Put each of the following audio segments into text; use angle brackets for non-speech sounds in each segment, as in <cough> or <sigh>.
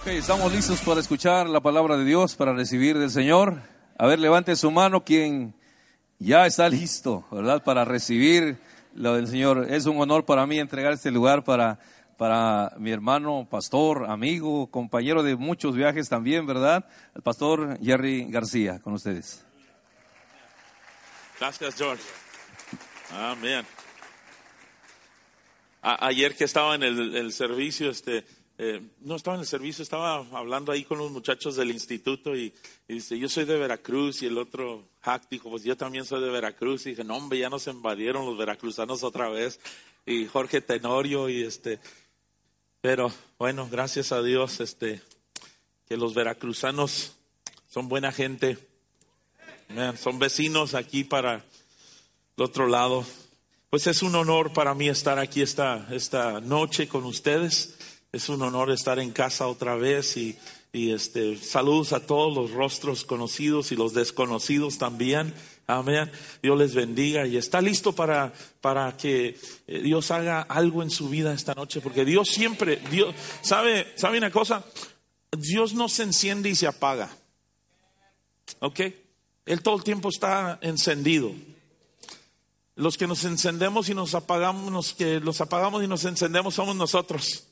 Ok, estamos listos para escuchar la palabra de Dios, para recibir del Señor. A ver, levante su mano quien ya está listo, ¿verdad? Para recibir lo del Señor. Es un honor para mí entregar este lugar para, para mi hermano, pastor, amigo, compañero de muchos viajes también, ¿verdad? El pastor Jerry García, con ustedes. Gracias, George. Amén. ayer que estaba en el, el servicio, este, eh, no estaba en el servicio, estaba hablando ahí con los muchachos del instituto y, dice, yo soy de Veracruz y el otro hack dijo, pues yo también soy de Veracruz y dije, no hombre, ya nos invadieron los veracruzanos otra vez y Jorge Tenorio y este, pero bueno, gracias a Dios, este, que los veracruzanos son buena gente, son vecinos aquí para el otro lado. Pues es un honor para mí estar aquí esta, esta noche con ustedes. Es un honor estar en casa otra vez y, este, saludos a todos los rostros conocidos y los desconocidos también. Amén. Dios les bendiga y está listo para, para que eh, Dios haga algo en su vida esta noche, porque Dios siempre, Dios, ¿sabe, sabe una cosa? Dios no se enciende y se apaga. ¿Ok? Él todo el tiempo está encendido. Los que nos encendemos y nos apagamos, los que los apagamos y nos encendemos somos nosotros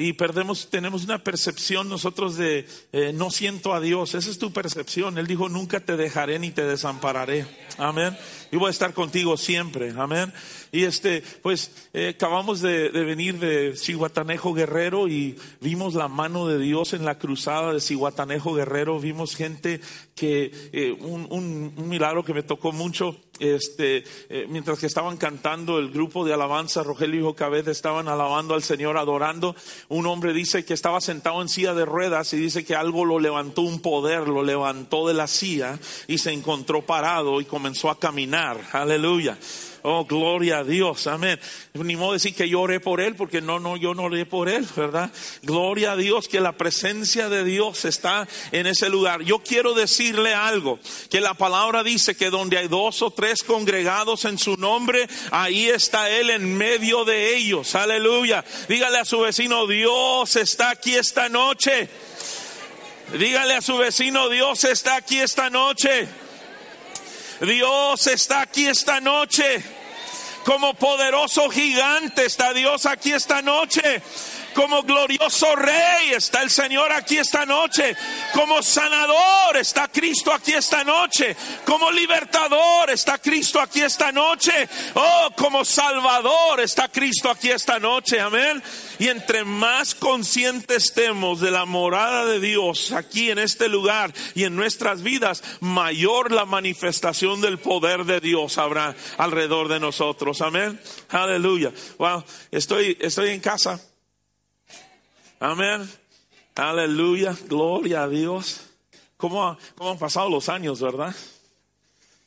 y perdemos, tenemos una percepción nosotros de eh, no siento a Dios. Esa es tu percepción. Él dijo, nunca te dejaré ni te desampararé. Amén. Y voy a estar contigo siempre. Amén. Y este, pues, eh, acabamos de, venir de Cihuatanejo Guerrero y vimos la mano de Dios en la cruzada de Cihuatanejo Guerrero. Vimos gente que, eh, un, un milagro que me tocó mucho este, eh, mientras que estaban cantando el grupo de alabanza, Rogelio y Jocabez estaban alabando al Señor, adorando. Un hombre dice que estaba sentado en silla de ruedas y dice que algo lo levantó, un poder lo levantó de la silla y se encontró parado y comenzó a caminar. Aleluya. Oh, gloria a Dios, amén. Ni modo decir que yo oré por él, porque no, no, yo no oré por él, ¿verdad? Gloria a Dios que la presencia de Dios está en ese lugar. Yo quiero decirle algo, que la palabra dice que donde hay dos o tres congregados en su nombre, ahí está Él en medio de ellos. Aleluya. Dígale a su vecino, Dios está aquí esta noche. Dígale a su vecino, Dios está aquí esta noche. Dios está aquí esta noche. Como poderoso gigante está Dios aquí esta noche. Como glorioso rey está el Señor aquí esta noche. Como sanador está Cristo aquí esta noche. Como libertador está Cristo aquí esta noche. Oh, como salvador está Cristo aquí esta noche. Amén. Y entre más conscientes estemos de la morada de Dios aquí en este lugar y en nuestras vidas, mayor la manifestación del poder de Dios habrá alrededor de nosotros. Amén. Aleluya. Wow, estoy, estoy en casa Amén. Aleluya. Gloria a Dios. ¿Cómo, cómo han pasado los años, verdad?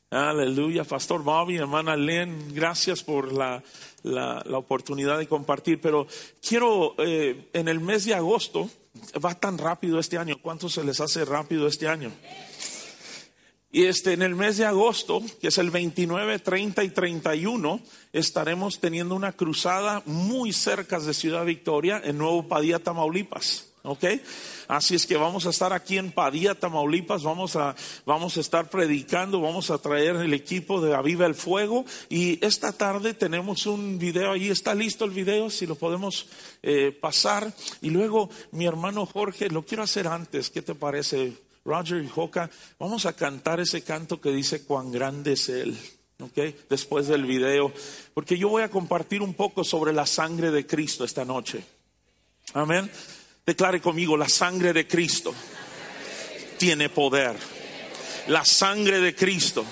Aleluya. Pastor Bobby, hermana Len, gracias por la, la, oportunidad de compartir. Pero quiero, eh, en el mes de agosto, va tan rápido este año. ¿Cuánto se les hace rápido este año? Y este, en el mes de agosto, que es el 29, 30 y 31, estaremos teniendo una cruzada muy cerca de Ciudad Victoria, en Nuevo Padilla, Tamaulipas. ¿Ok? Así es que vamos a estar aquí en Padilla, Tamaulipas, vamos a, vamos a estar predicando, vamos a traer el equipo de Aviva el Fuego y esta tarde tenemos un video ahí, está listo el video, si lo podemos eh, pasar. Y luego mi hermano Jorge, lo quiero hacer antes, ¿qué te parece? Roger y Joca, vamos a cantar ese canto que dice cuán grande es Él. Después del video, porque yo voy a compartir un poco sobre la sangre de Cristo esta noche. Amén. Declare conmigo, la sangre de Cristo tiene poder. La sangre de Cristo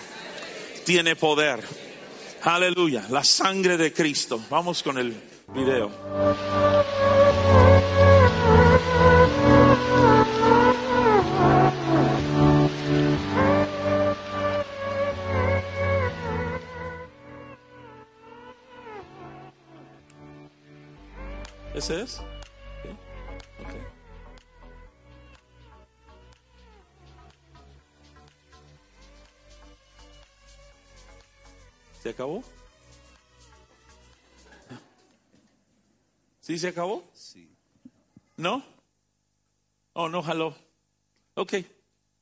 tiene poder. Aleluya, la sangre de Cristo. Vamos con el video. Ese es? Sí. ¿Se acabó? ¿Sí se acabó? Sí. ¿No? Oh, no jaló. Ok,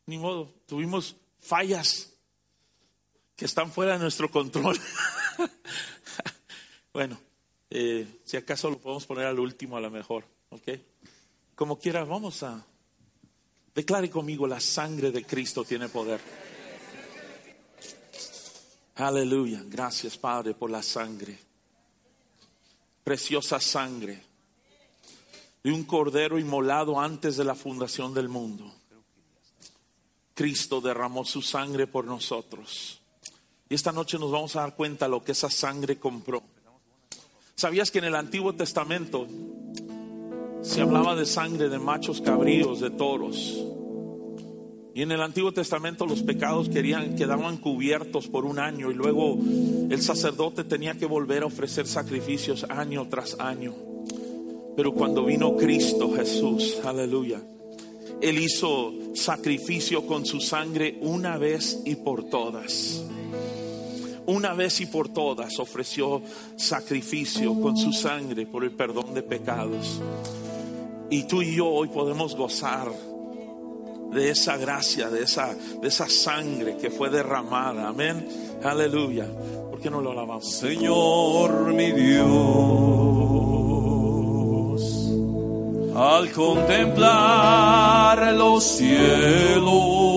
ni modo. Tuvimos fallas que están fuera de nuestro control. <laughs> bueno, eh, si acaso lo podemos poner al último a lo mejor. Ok. Como quiera, vamos a... Declare conmigo, la sangre de Cristo tiene poder. Aleluya. Gracias, Padre, por la sangre. Preciosa sangre de un cordero inmolado antes de la fundación del mundo. Cristo derramó su sangre por nosotros. Y esta noche nos vamos a dar cuenta lo que esa sangre compró. ¿Sabías que en el Antiguo Testamento se hablaba de sangre de machos cabríos, de toros? Y en el Antiguo Testamento los pecados querían, quedaban cubiertos por un año y luego el sacerdote tenía que volver a ofrecer sacrificios año tras año. Pero cuando vino Cristo Jesús, aleluya, Él hizo sacrificio con su sangre una vez y por todas. Una vez y por todas ofreció sacrificio con su sangre por el perdón de pecados. Y tú y yo hoy podemos gozar de esa gracia, de esa, de esa sangre que fue derramada. Amén. Aleluya. ¿Por qué no lo alabamos? Señor mi Dios, al contemplar los cielos,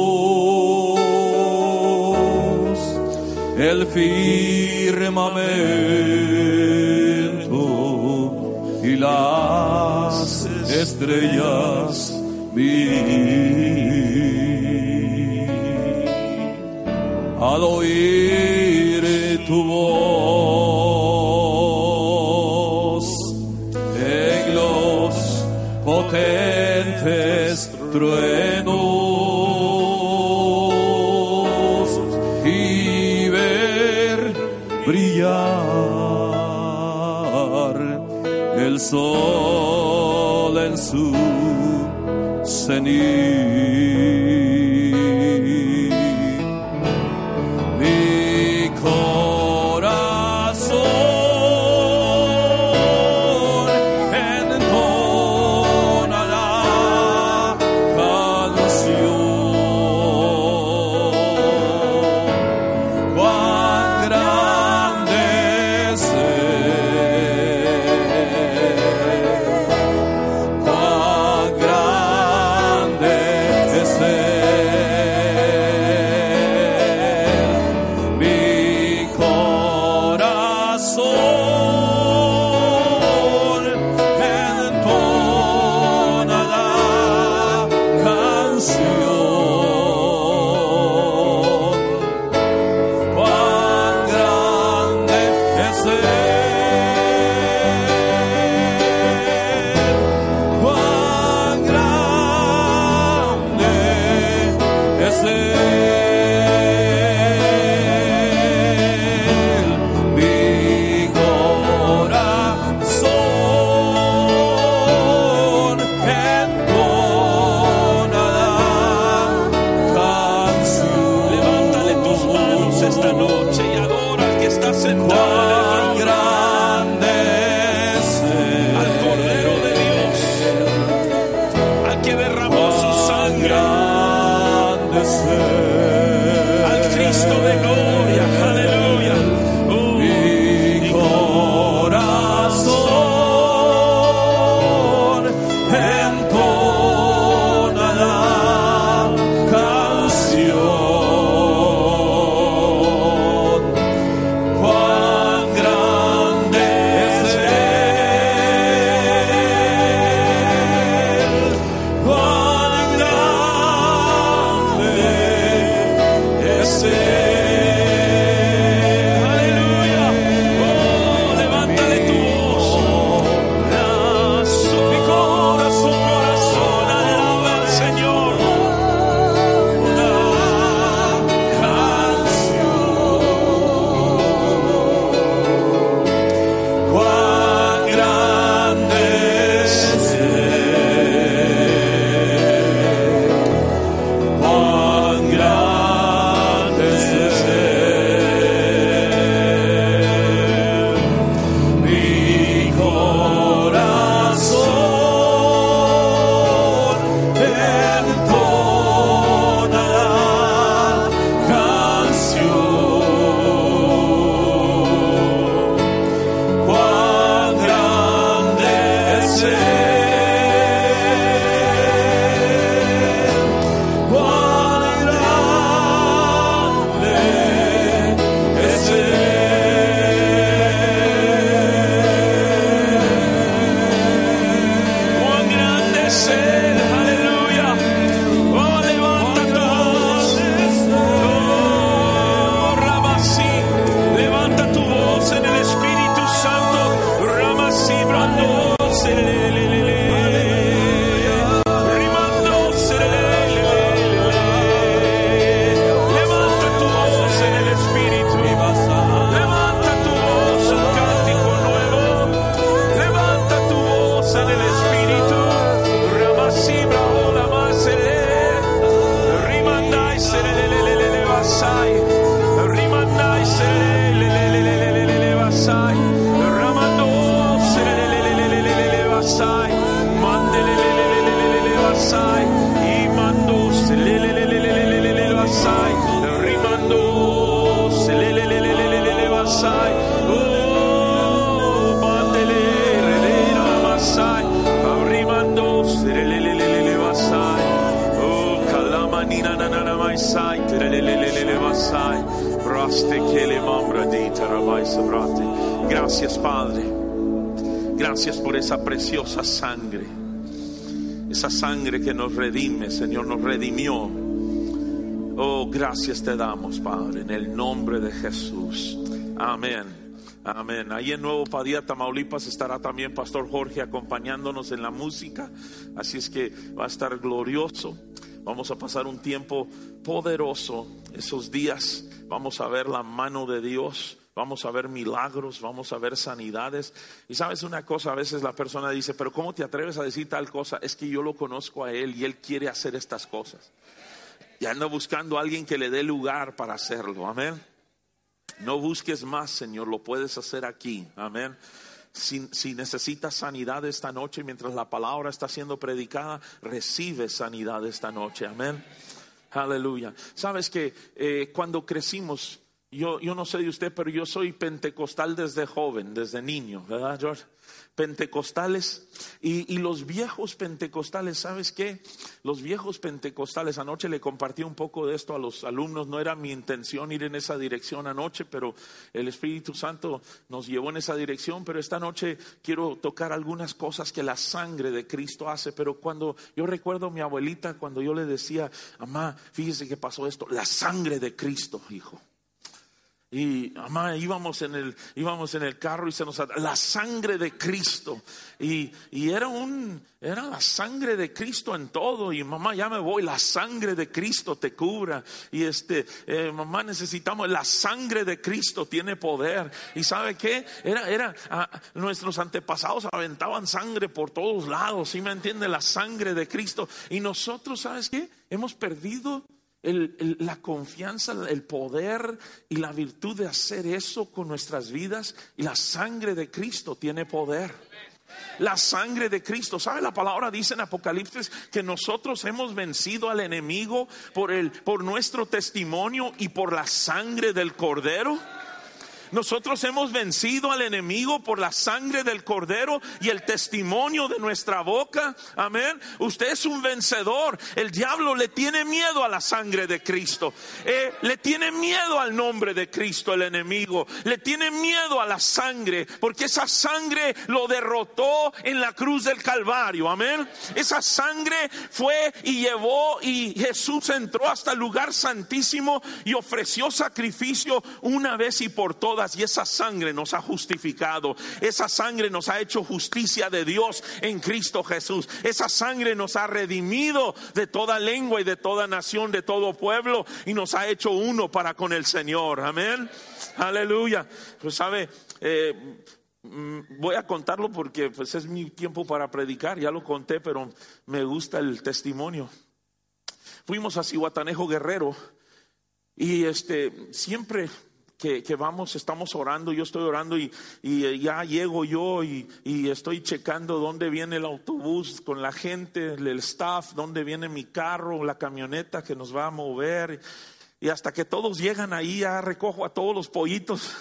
el firmamento y las estrellas vi. Al oír tu voz en los potentes truenos venir. Taramai Sabrate. Gracias, Padre. Gracias por esa preciosa sangre. Esa sangre que nos redime, Señor, nos redimió. Oh, gracias te damos, Padre, en el nombre de Jesús. Amén. Amén. Ahí en Nuevo Padilla, Tamaulipas, estará también Pastor Jorge acompañándonos en la música. Así es que va a estar glorioso. Vamos a pasar un tiempo poderoso esos días. Vamos a ver la mano de Dios. Vamos a ver milagros, vamos a ver sanidades. Y sabes una cosa, a veces la persona dice, pero ¿cómo te atreves a decir tal cosa? Es que yo lo conozco a Él y Él quiere hacer estas cosas. Y anda buscando a alguien que le dé lugar para hacerlo. Amén. No busques más, Señor, lo puedes hacer aquí. Amén. Si, necesitas sanidad esta noche mientras la palabra está siendo predicada, recibe sanidad esta noche. Amén. Aleluya. Sabes que eh, cuando crecimos, yo, yo no sé de usted, pero yo soy pentecostal desde joven, desde niño, ¿verdad, George? Pentecostales y, los viejos pentecostales, ¿sabes qué? Los viejos pentecostales, anoche le compartí un poco de esto a los alumnos, no era mi intención ir en esa dirección anoche, pero el Espíritu Santo nos llevó en esa dirección, pero esta noche quiero tocar algunas cosas que la sangre de Cristo hace, pero cuando yo recuerdo a mi abuelita, cuando yo le decía, mamá, fíjese que pasó esto, la sangre de Cristo, hijo. Y mamá, íbamos en el, íbamos en el carro y se nos la sangre de Cristo. Y, y, era un, era la sangre de Cristo en todo. Y mamá, ya me voy, la sangre de Cristo te cubra. Y este, eh, mamá, necesitamos, la sangre de Cristo tiene poder. Y sabe qué? Era, era, nuestros antepasados aventaban sangre por todos lados. ¿Sí me entiende? La sangre de Cristo. Y nosotros, ¿sabes qué? Hemos perdido la confianza, el poder y la virtud de hacer eso con nuestras vidas. Y la sangre de Cristo tiene poder. La sangre de Cristo. ¿Sabe la palabra? Dice en Apocalipsis que nosotros hemos vencido al enemigo por, el, por nuestro testimonio y por la sangre del cordero. Nosotros hemos vencido al enemigo por la sangre del cordero y el testimonio de nuestra boca. Amén. Usted es un vencedor. El diablo le tiene miedo a la sangre de Cristo. Eh, le tiene miedo al nombre de Cristo el enemigo. Le tiene miedo a la sangre porque esa sangre lo derrotó en la cruz del Calvario. Amén. Esa sangre fue y llevó y Jesús entró hasta el lugar santísimo y ofreció sacrificio una vez y por todas y esa sangre nos ha justificado. Esa sangre nos ha hecho justicia de Dios en Cristo Jesús. Esa sangre nos ha redimido de toda lengua y de toda nación, de todo pueblo y nos ha hecho uno para con el Señor. Amén. Aleluya. Pues sabe, eh, mm, voy a contarlo porque pues es mi tiempo para predicar. Ya lo conté, pero me gusta el testimonio. Fuimos a Cihuatanejo Guerrero y este siempre que, vamos, estamos orando, yo estoy orando y, y ya llego yo y, y, estoy checando dónde viene el autobús con la gente, el staff, dónde viene mi carro, la camioneta que nos va a mover. Y hasta que todos llegan ahí, ya recojo a todos los pollitos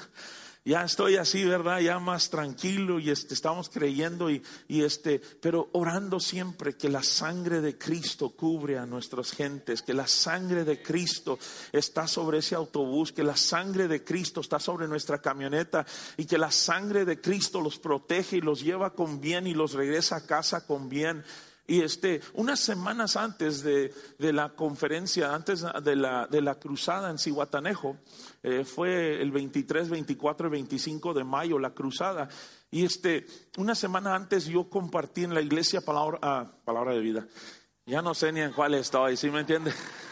ya estoy así, ¿verdad? Ya más tranquilo y este, estamos creyendo y, y, este, pero orando siempre que la sangre de Cristo cubre a nuestras gentes, que la sangre de Cristo está sobre ese autobús, que la sangre de Cristo está sobre nuestra camioneta y que la sangre de Cristo los protege y los lleva con bien y los regresa a casa con bien. Y este, unas semanas antes de, la conferencia, antes de la, de la cruzada en Cihuatanejo, eh, fue el 23, 24 y 25 de mayo la cruzada. Y este, una semana antes yo compartí en la iglesia palabra, ah, palabra de vida. Ya no sé ni en cuál estoy, ¿sí me entiende? <laughs>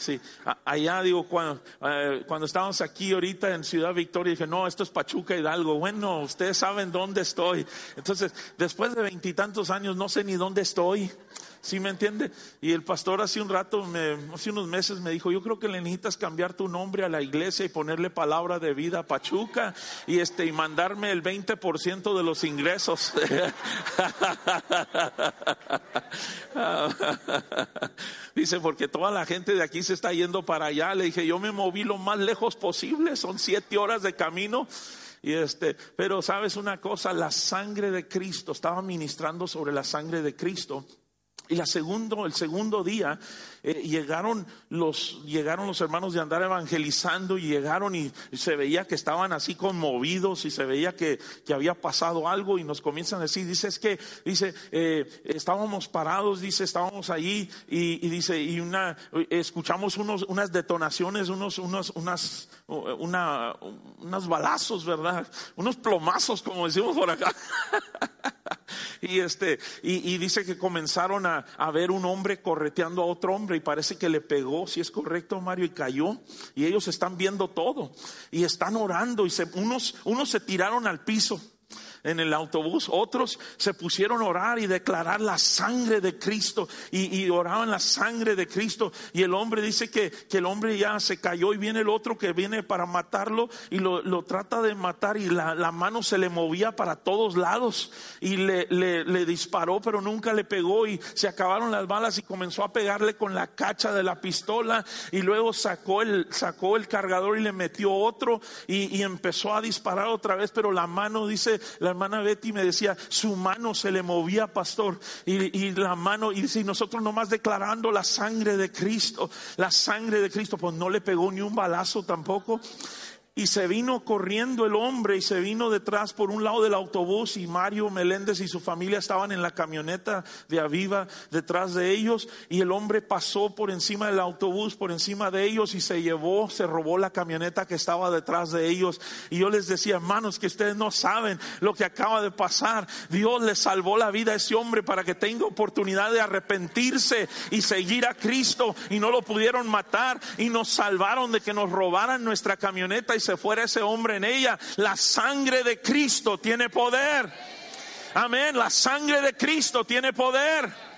Sí, allá digo, cuando, eh, cuando estábamos aquí ahorita en Ciudad Victoria, dije, no, esto es Pachuca Hidalgo. Bueno, ustedes saben dónde estoy. Entonces, después de veintitantos años, no sé ni dónde estoy. ¿Sí me entiende? Y el pastor hace un rato, hace unos meses me dijo, yo creo que le necesitas cambiar tu nombre a la iglesia y ponerle palabra de vida a Pachuca y este y mandarme el 20% de los ingresos. <laughs> Dice, porque toda la gente de aquí se está yendo para allá. Le dije, yo me moví lo más lejos posible, son siete horas de camino. Y este, pero sabes una cosa, la sangre de Cristo, estaba ministrando sobre la sangre de Cristo Y la segundo, el segundo día eh, llegaron, los, llegaron los hermanos de andar evangelizando y llegaron y, se veía que estaban así conmovidos y se veía que, que, había pasado algo y nos comienzan a decir, dice, es que, dice, eh, estábamos parados, dice, estábamos allí y, dice, y una, escuchamos unos, unas detonaciones, unos, unos, unas, una, unos balazos, ¿verdad? Unos plomazos, como decimos por acá. <laughs> y este, y, y dice que comenzaron a, a, ver un hombre correteando a otro hombre y parece que le pegó, si es correcto Mario, y cayó. Y ellos están viendo todo y están orando y se, unos, unos se tiraron al piso en el autobús, otros se pusieron a orar y declarar la sangre de Cristo y, oraban la sangre de Cristo. Y el hombre dice que, que, el hombre ya se cayó y viene el otro que viene para matarlo y lo, lo trata de matar y la, la, mano se le movía para todos lados y le, le, disparó pero nunca le pegó y se acabaron las balas y comenzó a pegarle con la cacha de la pistola y luego sacó el, sacó el cargador y le metió otro y, y empezó a disparar otra vez pero la mano dice, hermana Betty me decía, su mano se le movía, pastor, y, la mano, y si nosotros nomás declarando la sangre de Cristo, la sangre de Cristo, pues no le pegó ni un balazo tampoco. Y se vino corriendo el hombre y se vino detrás por un lado del autobús y Mario Meléndez y su familia estaban en la camioneta de Aviva detrás de ellos y el hombre pasó por encima del autobús, por encima de ellos y se llevó, se robó la camioneta que estaba detrás de ellos. Y yo les decía, hermanos, que ustedes no saben lo que acaba de pasar. Dios le salvó la vida a ese hombre para que tenga oportunidad de arrepentirse y seguir a Cristo y no lo pudieron matar y nos salvaron de que nos robaran nuestra camioneta fuera ese hombre en ella. La sangre de Cristo tiene poder. Amén. La sangre de Cristo tiene poder.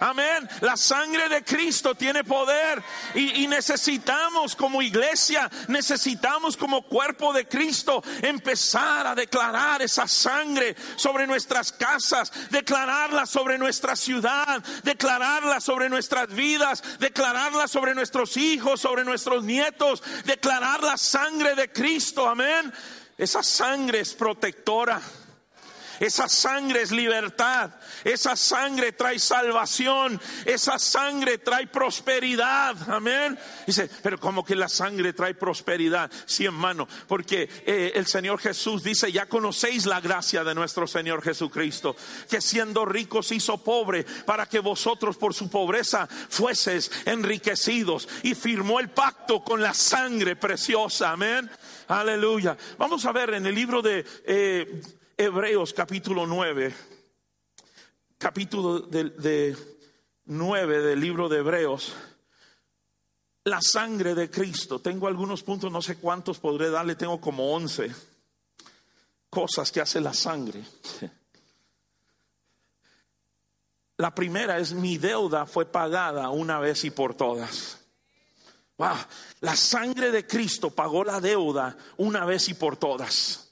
Amén. La sangre de Cristo tiene poder y, necesitamos como iglesia, necesitamos como cuerpo de Cristo empezar a declarar esa sangre sobre nuestras casas, declararla sobre nuestra ciudad, declararla sobre nuestras vidas, declararla sobre nuestros hijos, sobre nuestros nietos, declarar la sangre de Cristo. Amén. Esa sangre es protectora. Esa sangre es libertad. Esa sangre trae salvación. Esa sangre trae prosperidad. Amén. Dice, pero como que la sangre trae prosperidad. Sí, hermano. Porque eh, el Señor Jesús dice, ya conocéis la gracia de nuestro Señor Jesucristo. Que siendo ricos hizo pobre para que vosotros por su pobreza fueses enriquecidos. Y firmó el pacto con la sangre preciosa. Amén. Aleluya. Vamos a ver en el libro de... Eh, Hebreos capítulo 9, capítulo de, 9 del libro de Hebreos, la sangre de Cristo. Tengo algunos puntos, no sé cuántos podré darle, tengo como 11 cosas que hace la sangre. La primera es mi deuda fue pagada una vez y por todas. la sangre de Cristo pagó la deuda una vez y por todas.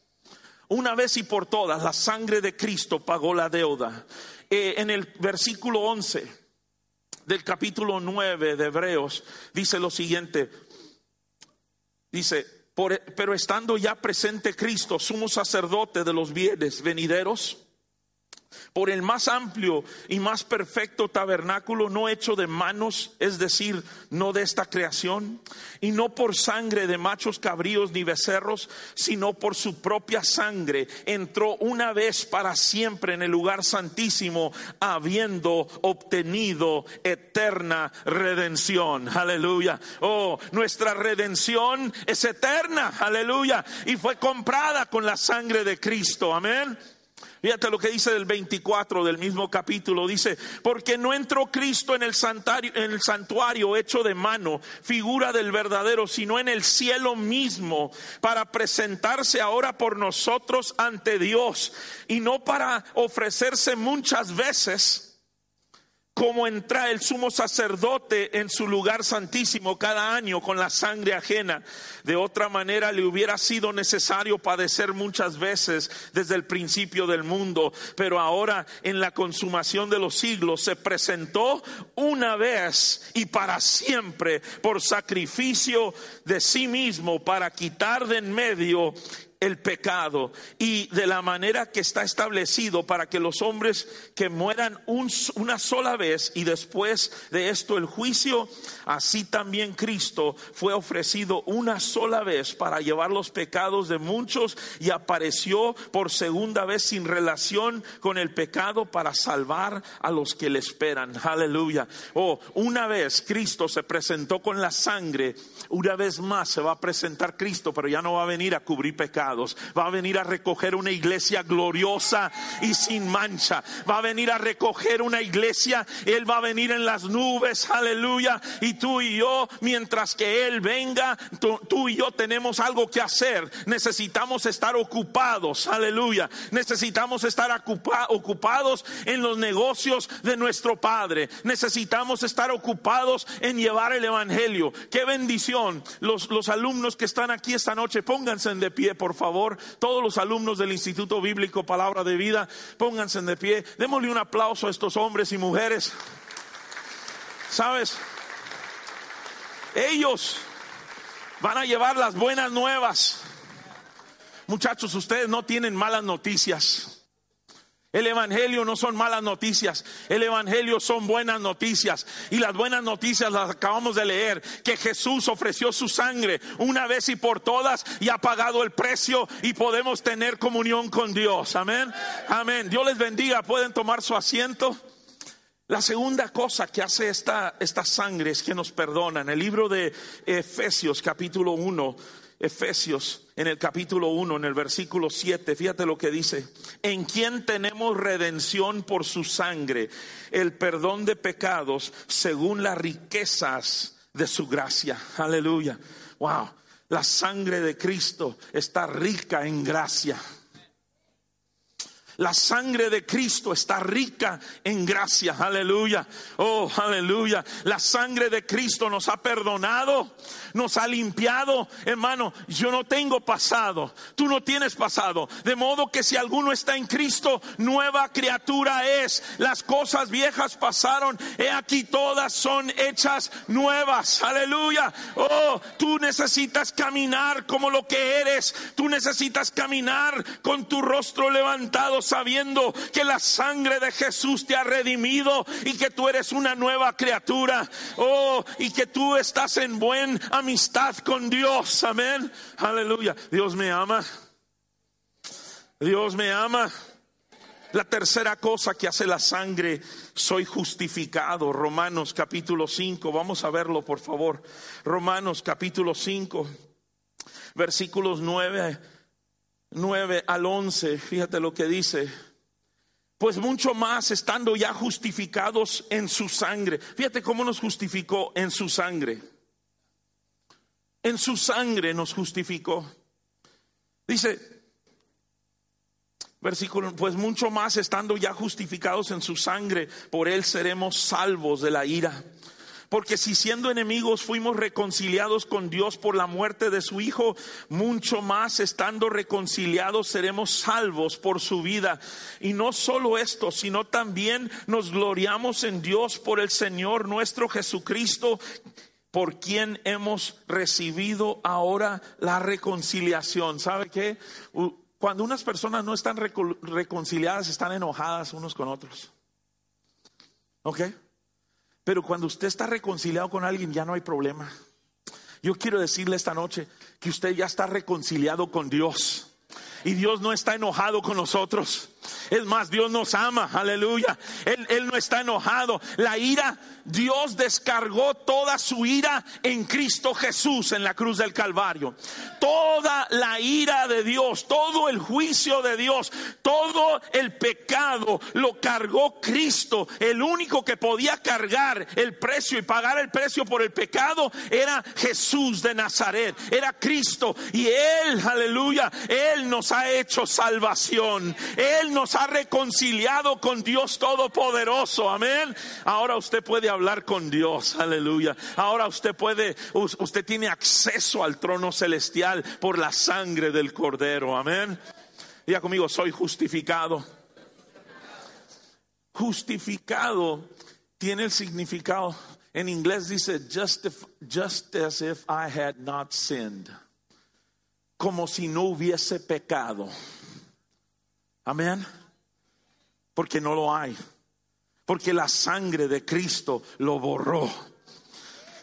Una vez y por todas, la sangre de Cristo pagó la deuda. Eh, en el versículo 11 del capítulo 9 de Hebreos dice lo siguiente. Dice, pero estando ya presente Cristo, sumo sacerdote de los bienes venideros, por el más amplio y más perfecto tabernáculo no hecho de manos, es decir, no de esta creación, y no por sangre de machos cabríos ni becerros, sino por su propia sangre, entró una vez para siempre en el lugar santísimo, habiendo obtenido eterna redención. Aleluya. Oh, nuestra redención es eterna. Aleluya. Y fue comprada con la sangre de Cristo. Amén. Fíjate lo que dice del 24 del mismo capítulo. Dice, porque no entró Cristo en el, santuario, en el santuario hecho de mano, figura del verdadero, sino en el cielo mismo, para presentarse ahora por nosotros ante Dios y no para ofrecerse muchas veces como entra el sumo sacerdote en su lugar santísimo cada año con la sangre ajena. De otra manera le hubiera sido necesario padecer muchas veces desde el principio del mundo, pero ahora en la consumación de los siglos se presentó una vez y para siempre por sacrificio de sí mismo para quitar de en medio el pecado y de la manera que está establecido para que los hombres que mueran una sola vez y después de esto el juicio, así también Cristo fue ofrecido una sola vez para llevar los pecados de muchos y apareció por segunda vez sin relación con el pecado para salvar a los que le esperan. Aleluya. Oh, una vez Cristo se presentó con la sangre, una vez más se va a presentar Cristo, pero ya no va a venir a cubrir Va a venir a recoger una iglesia gloriosa y sin mancha. Va a venir a recoger una iglesia. Él va a venir en las nubes. Aleluya. Y tú y yo, mientras que Él venga, tú, y yo tenemos algo que hacer. Necesitamos estar ocupados. Aleluya. Necesitamos estar ocupados en los negocios de nuestro Padre. Necesitamos estar ocupados en llevar el Evangelio. Qué bendición. Los, los alumnos que están aquí esta noche, pónganse de pie, por favor, todos los alumnos del Instituto Bíblico Palabra de Vida, pónganse de pie. Démosle un aplauso a estos hombres y mujeres. ¿Sabes? Ellos van a llevar las buenas nuevas. Muchachos, ustedes no tienen malas noticias. El Evangelio no son malas noticias, el Evangelio son buenas noticias. Y las buenas noticias las acabamos de leer, que Jesús ofreció su sangre una vez y por todas y ha pagado el precio y podemos tener comunión con Dios. Amén. Amén. Dios les bendiga, pueden tomar su asiento. La segunda cosa que hace esta, esta sangre es que nos perdona. En el libro de Efesios capítulo 1 Efesios en el capítulo 1, en el versículo 7, fíjate lo que dice, en quien tenemos redención por su sangre, el perdón de pecados según las riquezas de su gracia. Aleluya. Wow, la sangre de Cristo está rica en gracia. La sangre de Cristo está rica en gracia. Aleluya. Oh, aleluya. La sangre de Cristo nos ha perdonado, nos ha limpiado. Hermano, yo no tengo pasado. Tú no tienes pasado. De modo que si alguno está en Cristo, nueva criatura es. Las cosas viejas pasaron. He aquí todas son hechas nuevas. Aleluya. Oh, tú necesitas caminar como lo que eres. Tú necesitas caminar con tu rostro levantado sabiendo que la sangre de Jesús te ha redimido y que tú eres una nueva criatura. Oh, y que tú estás en buen amistad con Dios. Amén. Aleluya. Dios me ama. Dios me ama. La tercera cosa que hace la sangre, soy justificado. Romanos capítulo 5, vamos a verlo por favor. Romanos capítulo 5, versículos 9 9 al 11, fíjate lo que dice. Pues mucho más estando ya justificados en su sangre. Fíjate cómo nos justificó en su sangre. En su sangre nos justificó. Dice, versículo, pues mucho más estando ya justificados en su sangre, por él seremos salvos de la ira. Porque si siendo enemigos fuimos reconciliados con Dios por la muerte de su Hijo, mucho más estando reconciliados seremos salvos por su vida. Y no solo esto, sino también nos gloriamos en Dios por el Señor nuestro Jesucristo, por quien hemos recibido ahora la reconciliación. ¿Sabe qué? Cuando unas personas no están reconciliadas, están enojadas unos con otros. ¿Ok? Pero cuando usted está reconciliado con alguien ya no hay problema. Yo quiero decirle esta noche que usted ya está reconciliado con Dios. Y Dios no está enojado con nosotros. Es más, Dios nos ama, aleluya. Él, él, no está enojado. La ira, Dios descargó toda su ira en Cristo Jesús en la cruz del Calvario. Toda la ira de Dios, todo el juicio de Dios, todo el pecado lo cargó Cristo. El único que podía cargar el precio y pagar el precio por el pecado era Jesús de Nazaret, era Cristo. Y Él, aleluya, Él nos ha hecho salvación. Él nos ha reconciliado con Dios Todopoderoso. Amén. Ahora usted puede hablar con Dios. Aleluya. Ahora usted puede, usted tiene acceso al trono celestial por la sangre del Cordero. Amén. Diga conmigo, soy justificado. Justificado tiene el significado. En inglés dice, just, just as if I had not sinned. como si no hubiese pecado. Amén. Porque no lo hay. Porque la sangre de Cristo lo borró.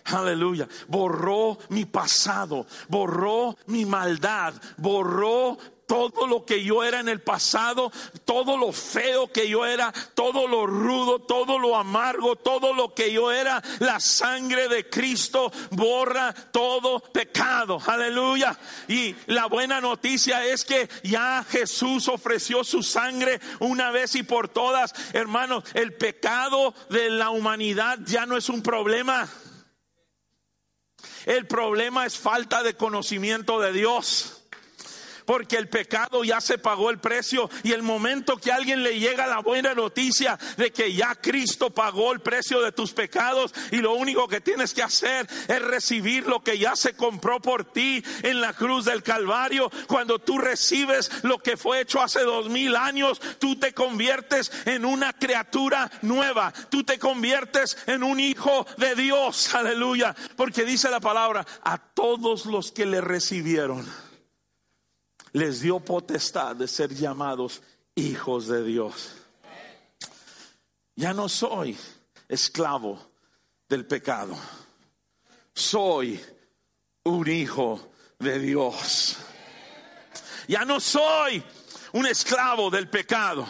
Aleluya. Borró mi pasado, borró mi maldad, borró todo lo que yo era en el pasado, todo lo feo que yo era, todo lo rudo, todo lo amargo, todo lo que yo era, la sangre de Cristo borra todo pecado. Aleluya. Y la buena noticia es que ya Jesús ofreció su sangre una vez y por todas. Hermanos, el pecado de la humanidad ya no es un problema. El problema es falta de conocimiento de Dios porque el pecado ya se pagó el precio y el momento que alguien le llega la buena noticia de que ya Cristo pagó el precio de tus pecados y lo único que tienes que hacer es recibir lo que ya se compró por ti en la cruz del Calvario, cuando tú recibes lo que fue hecho hace dos mil años, tú te conviertes en una criatura nueva, tú te conviertes en un hijo de Dios, aleluya, porque dice la palabra, a todos los que le recibieron les dio potestad de ser llamados hijos de Dios. Ya no soy esclavo del pecado. Soy un hijo de Dios. Ya no soy un esclavo del pecado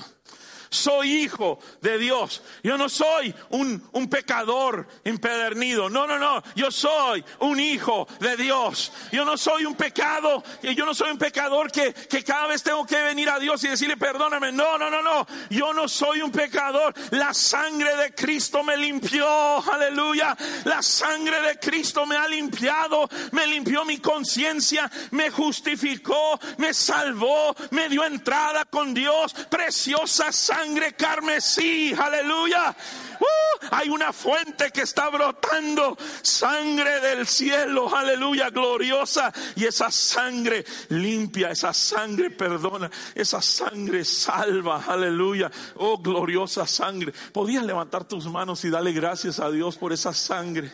soy hijo de Dios. Yo no soy un, un pecador empedernido. No, no, no. Yo soy un hijo de Dios. Yo no soy un pecado. Yo no soy un pecador que, que cada vez tengo que venir a Dios y decirle perdóname. No, no, no, no. Yo no soy un pecador. La sangre de Cristo me limpió. Aleluya. La sangre de Cristo me ha limpiado. Me limpió mi conciencia. Me justificó. Me salvó. Me dio entrada con Dios. Preciosa sangre sangre carmesí, aleluya. Uh, hay una fuente que está brotando, sangre del cielo, aleluya, gloriosa. Y esa sangre limpia, esa sangre perdona, esa sangre salva, aleluya. Oh, gloriosa sangre. Podías levantar tus manos y darle gracias a Dios por esa sangre,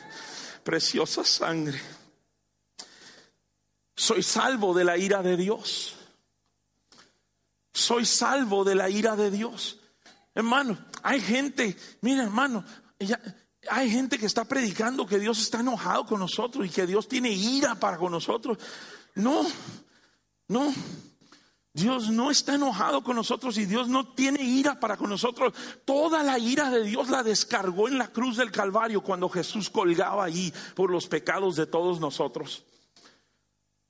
preciosa sangre. Soy salvo de la ira de Dios soy salvo de la ira de Dios. Hermano, hay gente, mira hermano, hay gente que está predicando que Dios está enojado con nosotros y que Dios tiene ira para con nosotros. No, no. Dios no está enojado con nosotros y Dios no tiene ira para con nosotros. Toda la ira de Dios la descargó en la cruz del Calvario cuando Jesús colgaba allí por los pecados de todos nosotros.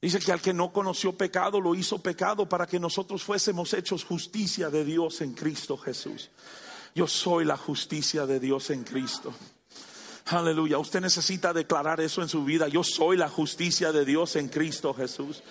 Dice que al que no conoció pecado lo hizo pecado para que nosotros fuésemos hechos justicia de Dios en Cristo Jesús. Yo soy la justicia de Dios en Cristo. Aleluya. Usted necesita declarar eso en su vida. Yo soy la justicia de Dios en Cristo Jesús.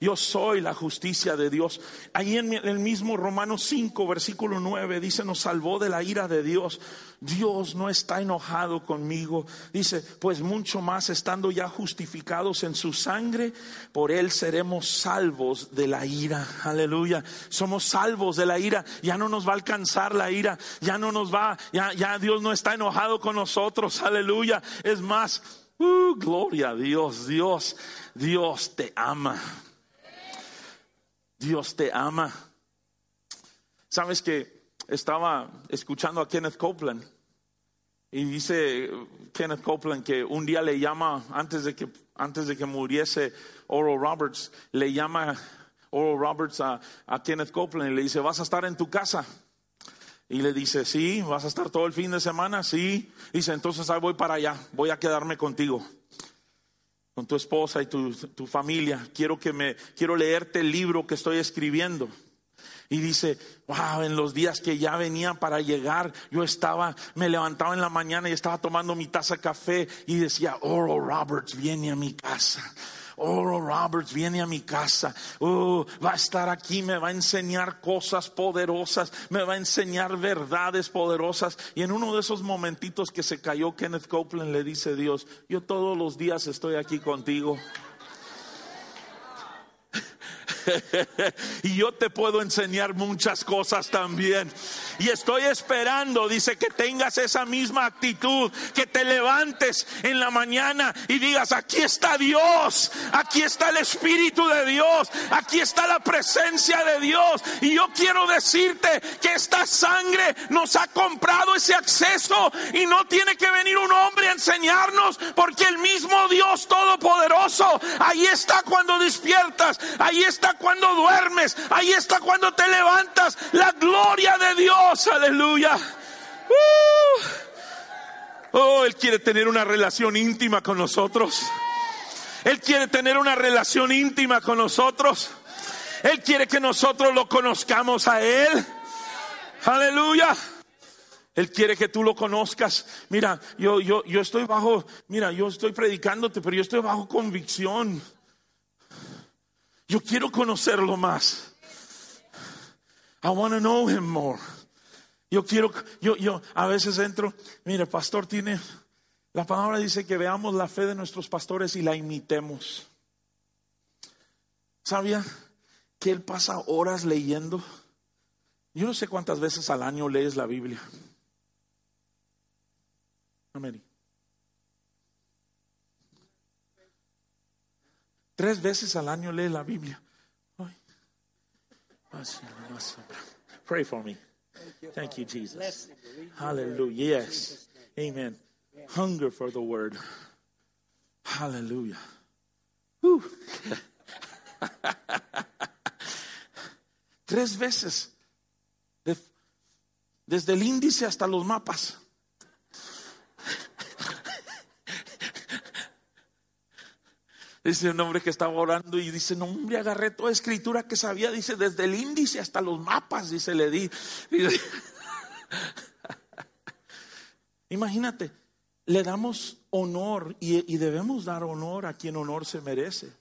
Yo soy la justicia de Dios. Ahí en el mismo Romanos 5, versículo 9, dice, nos salvó de la ira de Dios. Dios no está enojado conmigo. Dice, pues mucho más estando ya justificados en su sangre, por él seremos salvos de la ira. Aleluya. Somos salvos de la ira. Ya no nos va a alcanzar la ira. Ya no nos va, ya, ya Dios no está enojado con nosotros. Aleluya. Es más, uh, gloria a Dios. Dios, Dios te ama. Dios te ama. Sabes que estaba escuchando a Kenneth Copeland y dice Kenneth Copeland que un día le llama antes de que antes de que muriese Oral Roberts le llama Oral Roberts a, a Kenneth Copeland y le dice vas a estar en tu casa y le dice sí vas a estar todo el fin de semana sí dice entonces ahí voy para allá voy a quedarme contigo con tu esposa y tu, familia. Quiero que me, quiero leerte el libro que estoy escribiendo. Y dice, wow, en los días que ya venía para llegar, yo estaba, me levantaba en la mañana y estaba tomando mi taza de café y decía, Oral Roberts viene a mi casa. Oral Roberts viene a mi casa. Oh, va a estar aquí, me va a enseñar cosas poderosas, me va a enseñar verdades poderosas. Y en uno de esos momentitos que se cayó Kenneth Copeland le dice Dios, yo todos los días estoy aquí contigo. <laughs> y yo te puedo enseñar muchas cosas también. Y estoy esperando, dice, que tengas esa misma actitud, que te levantes en la mañana y digas, aquí está Dios, aquí está el Espíritu de Dios, aquí está la presencia de Dios. Y yo quiero decirte que esta sangre nos ha comprado ese acceso y no tiene que venir un hombre a enseñarnos porque el mismo Dios Todopoderoso, ahí está cuando despiertas, ahí está cuando duermes, ahí está cuando te levantas, la gloria de Dios, aleluya. Uh. Oh, Él quiere tener una relación íntima con nosotros. Él quiere tener una relación íntima con nosotros. Él quiere que nosotros lo conozcamos a Él. Aleluya. Él quiere que tú lo conozcas. Mira, yo, yo, yo estoy bajo, mira, yo estoy predicándote, pero yo estoy bajo convicción. Yo quiero conocerlo más. I want to know him more. Yo quiero, yo, yo a veces entro, mire, pastor tiene, la palabra dice que veamos la fe de nuestros pastores y la imitemos. ¿Sabía que él pasa horas leyendo? Yo no sé cuántas veces al año lees la Biblia. Amén. Tres veces al año lee la Biblia. Pray for me. Thank you, Jesus. Hallelujah. Yes. Amen. Hunger for the word. Hallelujah. <laughs> Tres veces. Desde el índice hasta los mapas. Dice un hombre que estaba orando y dice, no hombre, agarré toda escritura que sabía, dice, desde el índice hasta los mapas, dice, le di. <laughs> Imagínate, le damos honor y, debemos dar honor a quien honor se merece.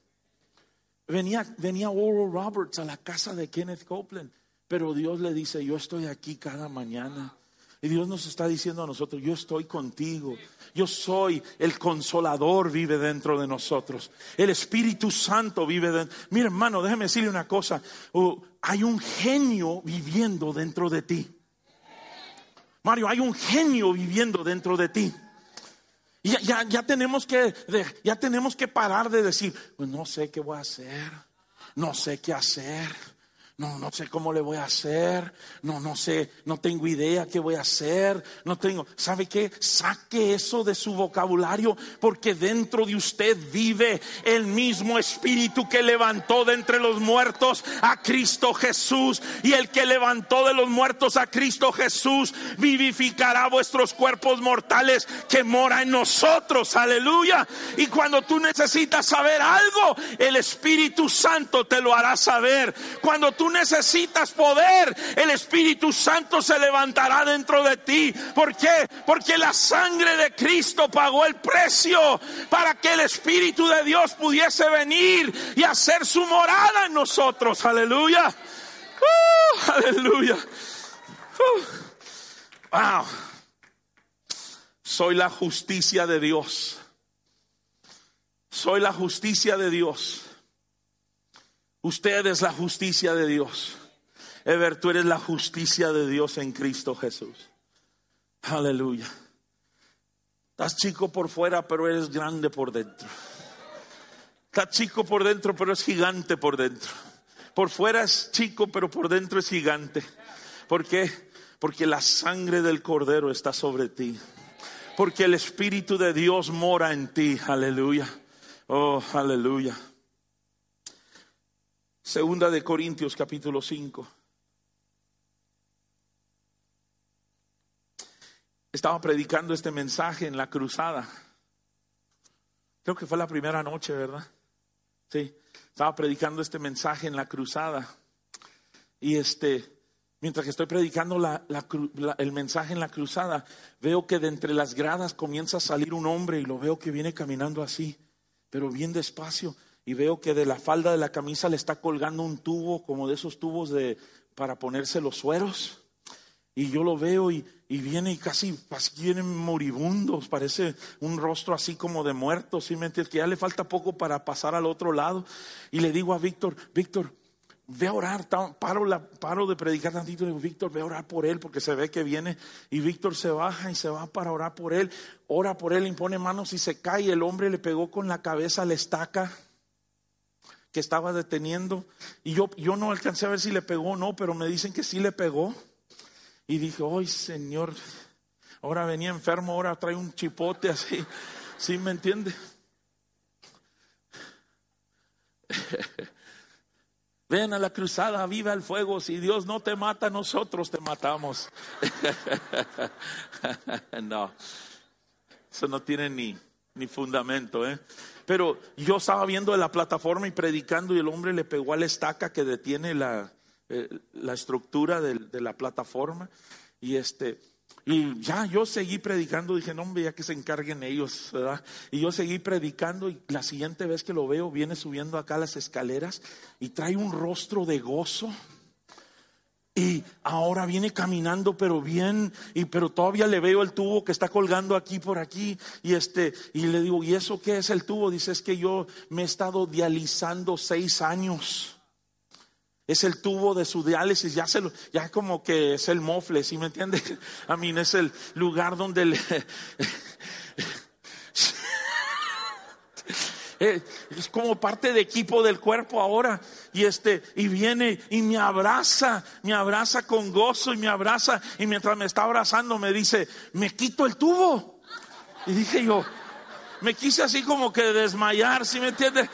Venía, venía Roberts a la casa de Kenneth Copeland, pero Dios le dice, yo estoy aquí cada mañana. Y Dios nos está diciendo a nosotros, yo estoy contigo. Yo soy el consolador, vive dentro de nosotros. El Espíritu Santo vive dentro. Mira, hermano, déjeme decirle una cosa. Oh, hay un genio viviendo dentro de ti. Mario, hay un genio viviendo dentro de ti. Y ya, ya, ya, tenemos que, ya tenemos que parar de decir, pues no sé qué voy a hacer, no sé qué hacer no, no sé cómo le voy a hacer. No, no sé, no tengo idea qué voy a hacer. No tengo, ¿sabe qué? Saque eso de su vocabulario porque dentro de usted vive el mismo espíritu que levantó de entre los muertos a Cristo Jesús. Y el que levantó de los muertos a Cristo Jesús vivificará vuestros cuerpos mortales que mora en nosotros. Aleluya. Y cuando tú necesitas saber algo, el Espíritu Santo te lo hará saber. Cuando tú necesitas poder, el Espíritu Santo se levantará dentro de ti. ¿Por qué? Porque la sangre de Cristo pagó el precio para que el Espíritu de Dios pudiese venir y hacer su morada en nosotros. Aleluya. Uh, aleluya. Uh. wow. Soy la justicia de Dios. Soy la justicia de Dios. Usted es la justicia de Dios. Ever, tú eres la justicia de Dios en Cristo Jesús. Aleluya. Estás chico por fuera, pero eres grande por dentro. Estás chico por dentro, pero es gigante por dentro. Por fuera es chico, pero por dentro es gigante. ¿Por qué? Porque la sangre del cordero está sobre ti. Porque el Espíritu de Dios mora en ti. Aleluya. Oh, aleluya. Segunda de Corintios capítulo 5. Estaba predicando este mensaje en la cruzada. Creo que fue la primera noche, ¿verdad? Sí, estaba predicando este mensaje en la cruzada. Y este, mientras que estoy predicando el mensaje en la cruzada, veo que de entre las gradas comienza a salir un hombre y lo veo que viene caminando así, pero bien despacio y veo que de la falda de la camisa le está colgando un tubo, como de esos tubos de, para ponerse los sueros. Y yo lo veo y, viene y casi, vienen moribundos, parece un rostro así como de muerto, ¿sí me entiendes? Que ya le falta poco para pasar al otro lado. Y le digo a Víctor, Víctor, ve a orar, paro, la, paro de predicar tantito y digo, Víctor, ve a orar por él porque se ve que viene y Víctor se baja y se va para orar por él, ora por él, impone manos y se cae, el hombre le pegó con la cabeza la estaca que estaba deteniendo y yo, yo no alcancé a ver si le pegó o no, pero me dicen que sí le pegó y dije, ay Señor, ahora venía enfermo, ahora trae un chipote así, <laughs> ¿sí me entiende? <laughs> Ven a la cruzada, viva el fuego. Si Dios no te mata, nosotros te matamos. <laughs> no, eso no tiene ni, ni fundamento. ¿eh? Pero yo estaba viendo la plataforma y predicando y el hombre le pegó a la estaca que detiene la, eh, la estructura de, de la plataforma. Y este, y ya yo seguí predicando, dije, no, hombre, ya que se encarguen ellos. Y yo seguí predicando y la siguiente vez que lo veo, viene subiendo acá las escaleras y trae un rostro de gozo. Y ahora viene caminando, pero bien, y pero todavía le veo el tubo que está colgando aquí por aquí. Y este, y le digo, ¿y eso qué es el tubo? Dice, es que yo me he estado dializando seis años. Es el tubo de su diálisis, ya, se lo, ya como que es el mofle, ¿sí me entiende? A <laughs> mí es el lugar donde le... <laughs> Eh, es como parte de equipo del cuerpo ahora. Y este y viene y me abraza me abraza con gozo y me abraza. Y mientras me está abrazando me dice me quito el tubo y dije yo me quise así como que desmayar ¿sí me entiende?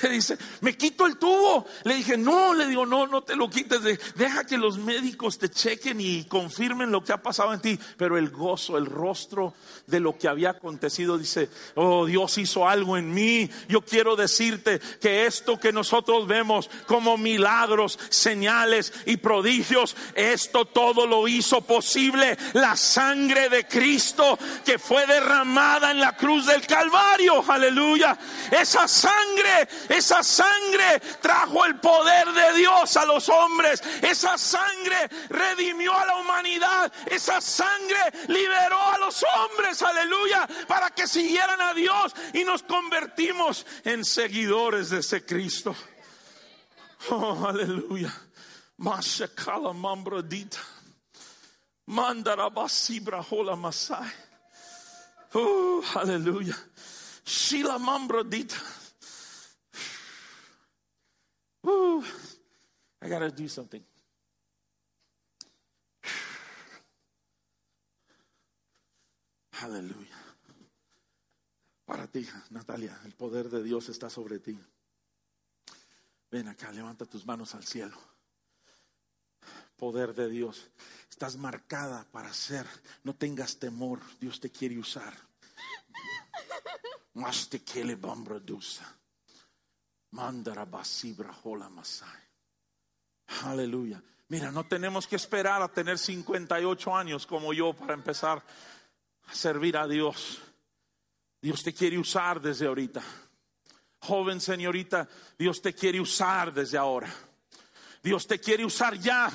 <laughs> Dice, me quito el tubo. Le dije, no, le digo, no, no te lo quites. Deja que los médicos te chequen y confirmen lo que ha pasado en ti. Pero el gozo, el rostro de lo que había acontecido, dice, oh, Dios hizo algo en mí. Yo quiero decirte que esto que nosotros vemos como milagros, señales y prodigios, esto todo lo hizo posible la sangre de Cristo que fue derramada en la cruz del Calvario. Aleluya. Esa sangre esa sangre trajo el poder de Dios a los hombres. Esa sangre redimió a la humanidad. Esa sangre liberó a los hombres, aleluya, para que siguieran a Dios y nos convertimos en seguidores de ese Cristo. Oh, aleluya. Mashakala mambrodita. Mandarabasibra hola masai. Oh, aleluya. Shila mambrodita. Woo, I got to do something. Aleluya. Para ti, Natalia, el poder de Dios está sobre ti. Ven acá, levanta tus manos al cielo. Poder de Dios. Estás marcada para ser. No tengas temor. Dios te quiere usar. Más te quiere bambradusa. Mandara basibra hola masai. Aleluya. Mira, no tenemos que esperar a tener 58 años como yo para empezar a servir a Dios. Dios te quiere usar desde ahorita. Joven señorita, Dios te quiere usar desde ahora. Dios te quiere usar ya.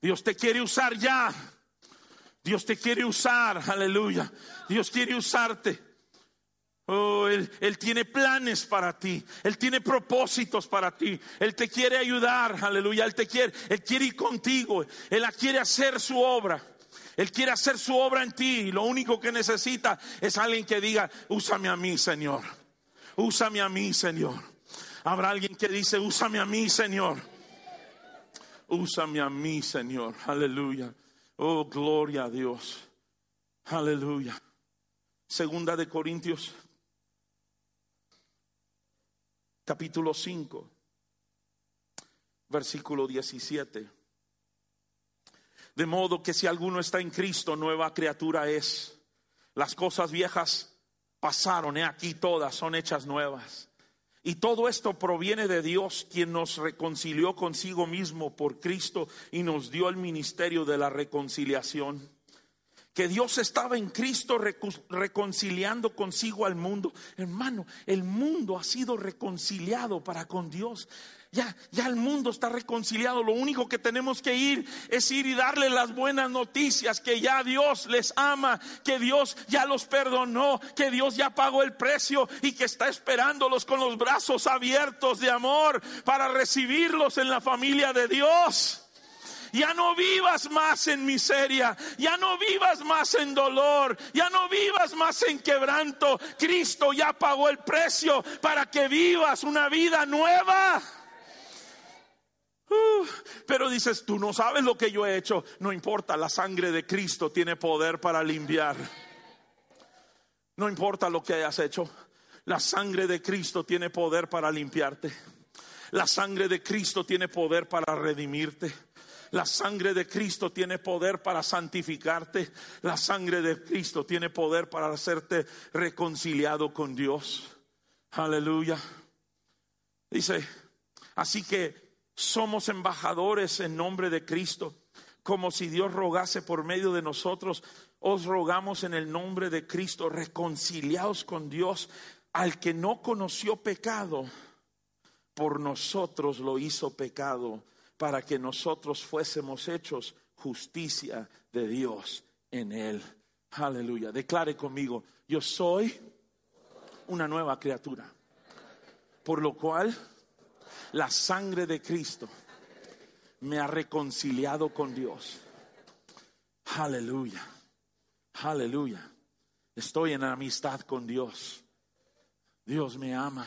Dios te quiere usar ya. Dios te quiere usar. Aleluya. Dios quiere usarte. Oh, él, tiene planes para ti. Él tiene propósitos para ti. Él te quiere ayudar. Aleluya. Él te quiere. Él quiere ir contigo. Él quiere hacer su obra. Él quiere hacer su obra en ti. Y lo único que necesita es alguien que diga, úsame a mí, Señor. Úsame a mí, Señor. Habrá alguien que dice, úsame a mí, Señor. Úsame a mí, Señor. Aleluya. Oh, gloria a Dios. Aleluya. Segunda de Corintios capítulo 5, versículo 17. De modo que si alguno está en Cristo, nueva criatura es. Las cosas viejas pasaron, he aquí todas son hechas nuevas. Y todo esto proviene de Dios, quien nos reconcilió consigo mismo por Cristo y nos dio el ministerio de la reconciliación que Dios estaba en Cristo reconciliando consigo al mundo. Hermano, el mundo ha sido reconciliado para con Dios. ya, ya el mundo está reconciliado. Lo único que tenemos que ir es ir y darle las buenas noticias, que ya Dios les ama, que Dios ya los perdonó, que Dios ya pagó el precio y que está esperándolos con los brazos abiertos de amor para recibirlos en la familia de Dios. Ya no vivas más en miseria, ya no vivas más en dolor, ya no vivas más en quebranto. Cristo ya pagó el precio para que vivas una vida nueva. Uh, pero dices, tú no sabes lo que yo he hecho. No importa, la sangre de Cristo tiene poder para limpiar. No importa lo que hayas hecho, la sangre de Cristo tiene poder para limpiarte. La sangre de Cristo tiene poder para redimirte. La sangre de Cristo tiene poder para santificarte. La sangre de Cristo tiene poder para hacerte reconciliado con Dios. Aleluya. Dice, así que somos embajadores en nombre de Cristo, como si Dios rogase por medio de nosotros. Os rogamos en el nombre de Cristo, reconciliados con Dios, al que no conoció pecado, por nosotros lo hizo pecado para que nosotros fuésemos hechos justicia de Dios en él. Aleluya. Declare conmigo, yo soy una nueva criatura. Por lo cual la sangre de Cristo me ha reconciliado con Dios. Aleluya. Aleluya. Estoy en amistad con Dios. Dios me ama.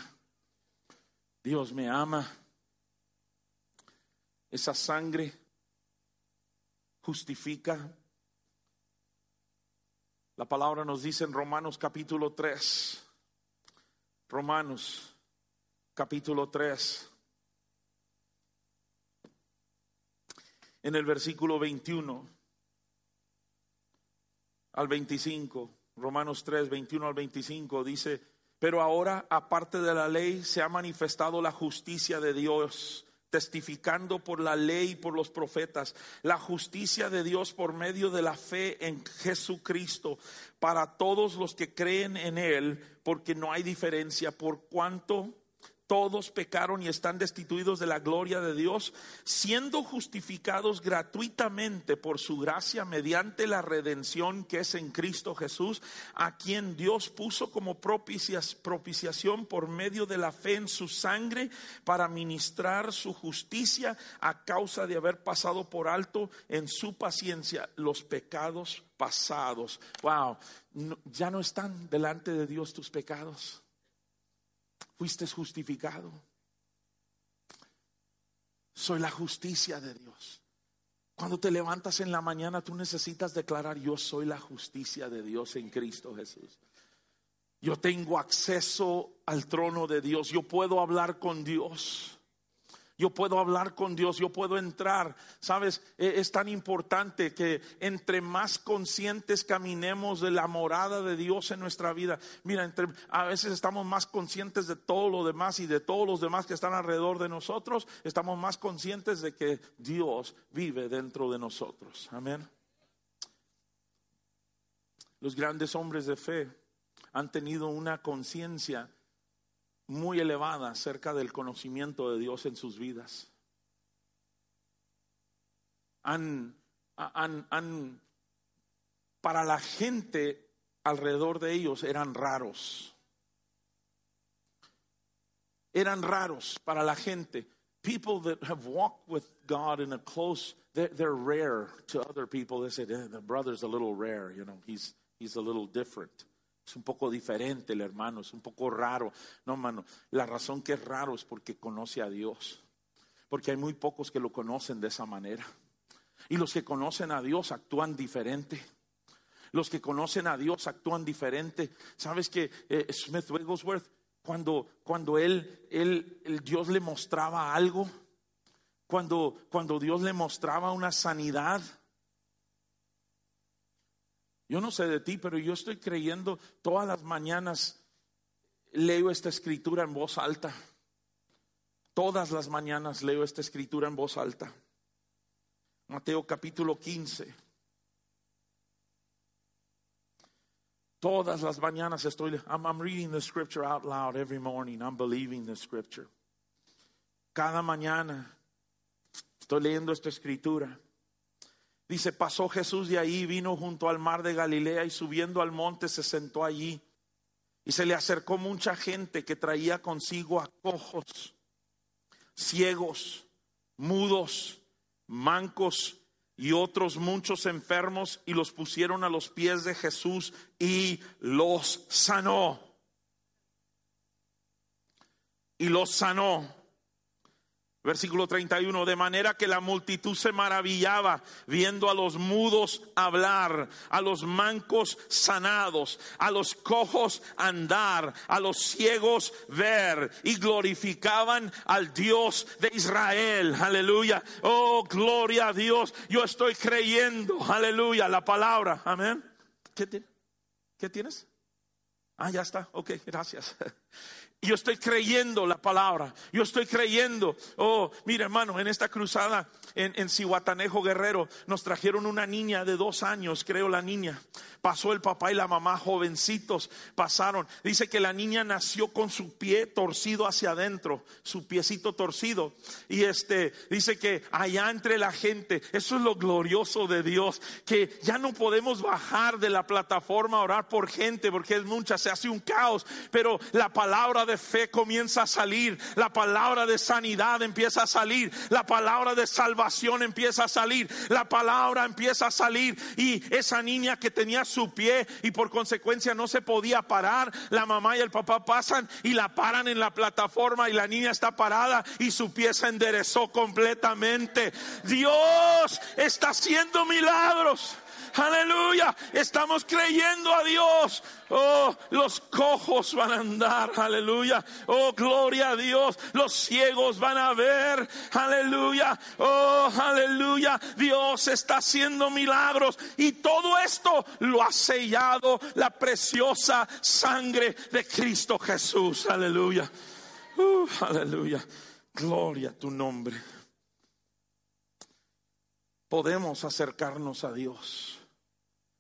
Dios me ama esa sangre justifica. La palabra nos dice en Romanos capítulo 3. Romanos capítulo 3. En el versículo 21 al 25. Romanos 3, 21 al 25 dice, pero ahora aparte de la ley se ha manifestado la justicia de Dios testificando por la ley y por los profetas, la justicia de Dios por medio de la fe en Jesucristo para todos los que creen en Él, porque no hay diferencia. Por cuanto todos pecaron y están destituidos de la gloria de Dios, siendo justificados gratuitamente por su gracia mediante la redención que es en Cristo Jesús, a quien Dios puso como propiciación por medio de la fe en su sangre para ministrar su justicia a causa de haber pasado por alto en su paciencia los pecados pasados. Wow, ya no están delante de Dios tus pecados fuiste justificado. Soy la justicia de Dios. Cuando te levantas en la mañana, tú necesitas declarar, yo soy la justicia de Dios en Cristo Jesús. Yo tengo acceso al trono de Dios. Yo puedo hablar con Dios. Yo puedo hablar con Dios, yo puedo entrar. Sabes, e, es tan importante que entre más conscientes caminemos de la morada de Dios en nuestra vida. Mira, entre, a veces estamos más conscientes de todo lo demás y de todos los demás que están alrededor de nosotros. Estamos más conscientes de que Dios vive dentro de nosotros. Amén. Los grandes hombres de fe han tenido una conciencia muy elevada acerca del conocimiento de Dios en sus vidas. Han, han, para la gente alrededor de ellos eran raros. Eran raros para la gente. People that have walked with God in a close, they're, rare to other people. They say, eh, the brother's a little rare, you know, he's, he's a little different. Es un poco diferente el hermano, es un poco raro. No, hermano, la razón que es raro es porque conoce a Dios. Porque hay muy pocos que lo conocen de esa manera. Y los que conocen a Dios actúan diferente. Los que conocen a Dios actúan diferente. ¿Sabes que eh, Smith Wigglesworth, cuando, cuando él, él, el Dios le mostraba algo, cuando, cuando Dios le mostraba una sanidad, yo no sé de ti, pero yo estoy creyendo todas las mañanas, leo esta escritura en voz alta. Todas las mañanas leo esta escritura en voz alta. Mateo capítulo 15. Todas las mañanas estoy, I'm, I'm reading the scripture out loud every morning. I'm believing the scripture. cada mañana. Estoy leyendo esta escritura. Dice, pasó Jesús de ahí, vino junto al mar de Galilea y subiendo al monte se sentó allí. Y se le acercó mucha gente que traía consigo a cojos, ciegos, mudos, mancos y otros muchos enfermos y los pusieron a los pies de Jesús y los sanó. Y los sanó. Versículo 31, de manera que la multitud se maravillaba viendo a los mudos hablar, a los mancos sanados, a los cojos andar, a los ciegos ver y glorificaban al Dios de Israel. Aleluya. Oh, gloria a Dios. Yo estoy creyendo. Aleluya. La palabra. Amén. ¿Qué, ¿Qué tienes? Ah, ya está. Ok, gracias. <laughs> Yo estoy creyendo la palabra. Yo estoy creyendo. Oh, mira hermano, en esta cruzada en, en Cihuatanejo Guerrero nos trajeron una niña de dos años, creo la niña. Pasó el papá y la mamá jovencitos, pasaron. Dice que la niña nació con su pie torcido hacia adentro, su piecito torcido. Y este, dice que allá entre la gente, eso es lo glorioso de Dios, que ya no podemos bajar de la plataforma a orar por gente, porque es mucha, se hace un caos, pero la palabra de fe comienza a salir, la palabra de sanidad empieza a salir, la palabra de salvación empieza a salir, la palabra empieza a salir y esa niña que tenía su pie y por consecuencia no se podía parar. La mamá y el papá pasan y la paran en la plataforma y la niña está parada y su pie se enderezó completamente. Dios está haciendo milagros. Aleluya. Estamos creyendo a Dios. Oh, los cojos van a andar. Aleluya. Oh, gloria a Dios. Los ciegos van a ver. Aleluya. Oh, aleluya. Dios está haciendo milagros. Y todo esto lo ha sellado la preciosa sangre de Cristo Jesús. Aleluya. Uh, aleluya. Gloria a tu nombre. Podemos acercarnos a Dios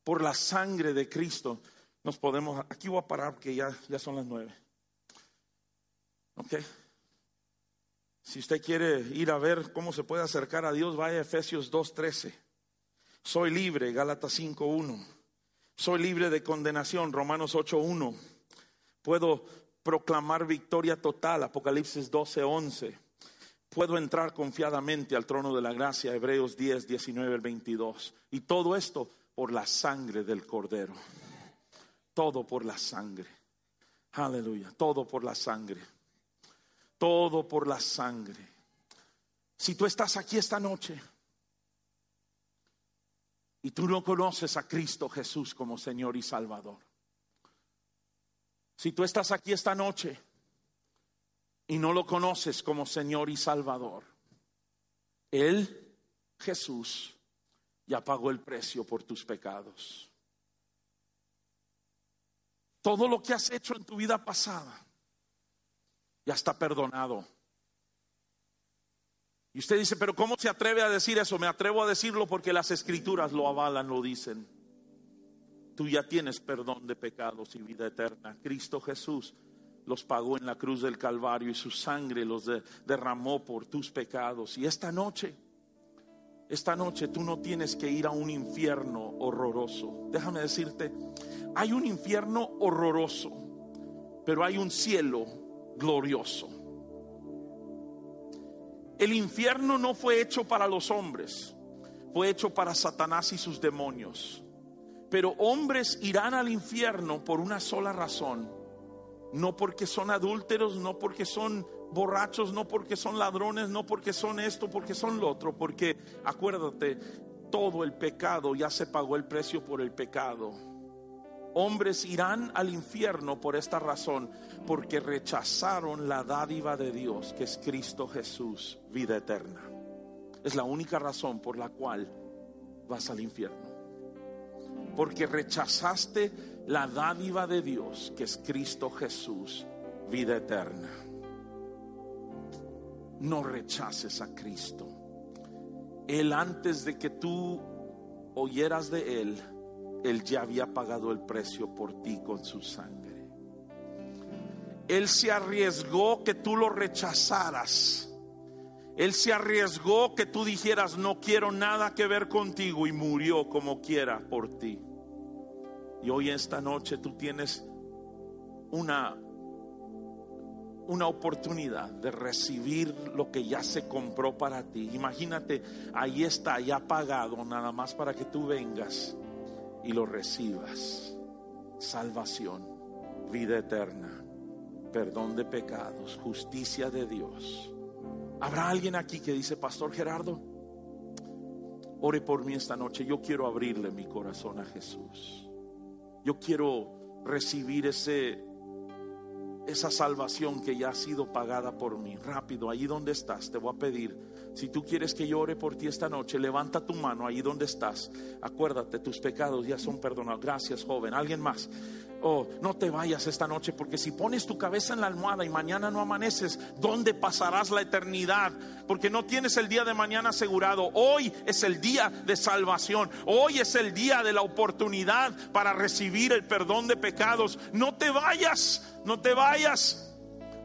por la sangre de Cristo, nos podemos, aquí voy a parar porque ya, ya son las nueve. ¿Ok? Si usted quiere ir a ver cómo se puede acercar a Dios, vaya a Efesios 2.13. Soy libre, Gálatas 5.1. Soy libre de condenación, Romanos 8.1. Puedo proclamar victoria total, Apocalipsis 12.11. Puedo entrar confiadamente al trono de la gracia, Hebreos 10, 19, 22. Y todo esto por la sangre del cordero. Todo por la sangre. Aleluya. Todo por la sangre. Todo por la sangre. Si tú estás aquí esta noche y tú no conoces a Cristo Jesús como Señor y Salvador. Si tú estás aquí esta noche y no lo conoces como Señor y Salvador, Él, Jesús, ya pagó el precio por tus pecados. Todo lo que has hecho en tu vida pasada ya está perdonado. Y usted dice, pero ¿cómo se atreve a decir eso? Me atrevo a decirlo porque las escrituras lo avalan, lo dicen. Tú ya tienes perdón de pecados y vida eterna. Cristo Jesús los pagó en la cruz del Calvario y su sangre los derramó por tus pecados. Y esta noche esta noche tú no tienes que ir a un infierno horroroso. Déjame decirte, hay un infierno horroroso, pero hay un cielo glorioso. El infierno no fue hecho para los hombres, fue hecho para Satanás y sus demonios. Pero hombres irán al infierno por una sola razón, no porque son adúlteros, no porque son borrachos no porque son ladrones, no porque son esto, porque son lo otro, porque acuérdate, todo el pecado ya se pagó el precio por el pecado. Hombres irán al infierno por esta razón, porque rechazaron la dádiva de Dios, que es Cristo Jesús, vida eterna. Es la única razón por la cual vas al infierno. Porque rechazaste la dádiva de Dios, que es Cristo Jesús, vida eterna no rechaces a Cristo. Él antes de que tú oyeras de Él, Él ya había pagado el precio por ti con su sangre. Él se arriesgó que tú lo rechazaras Él se arriesgó que tú dijeras, no quiero nada que ver contigo y murió como quiera por ti. Y hoy esta noche tú tienes una una oportunidad de recibir lo que ya se compró para ti. Imagínate, ahí está, ya pagado, nada más para que tú vengas y lo recibas. Salvación, vida eterna, perdón de pecados, justicia de Dios. ¿Habrá alguien aquí que dice, Pastor Gerardo, ore por mí esta noche? Yo quiero abrirle mi corazón a Jesús. Yo quiero recibir ese esa salvación que ya ha sido pagada por mí. Rápido, ahí donde estás, te voy a pedir, si tú quieres que yo ore por ti esta noche, levanta tu mano ahí donde estás. Acuérdate, tus pecados ya son perdonados. Gracias, joven. ¿Alguien más? Oh, no te vayas esta noche porque si pones tu cabeza en la almohada y mañana no amaneces, ¿dónde pasarás la eternidad? Porque no tienes el día de mañana asegurado. Hoy es el día de salvación. Hoy es el día de la oportunidad para recibir el perdón de pecados. No te vayas, no te vayas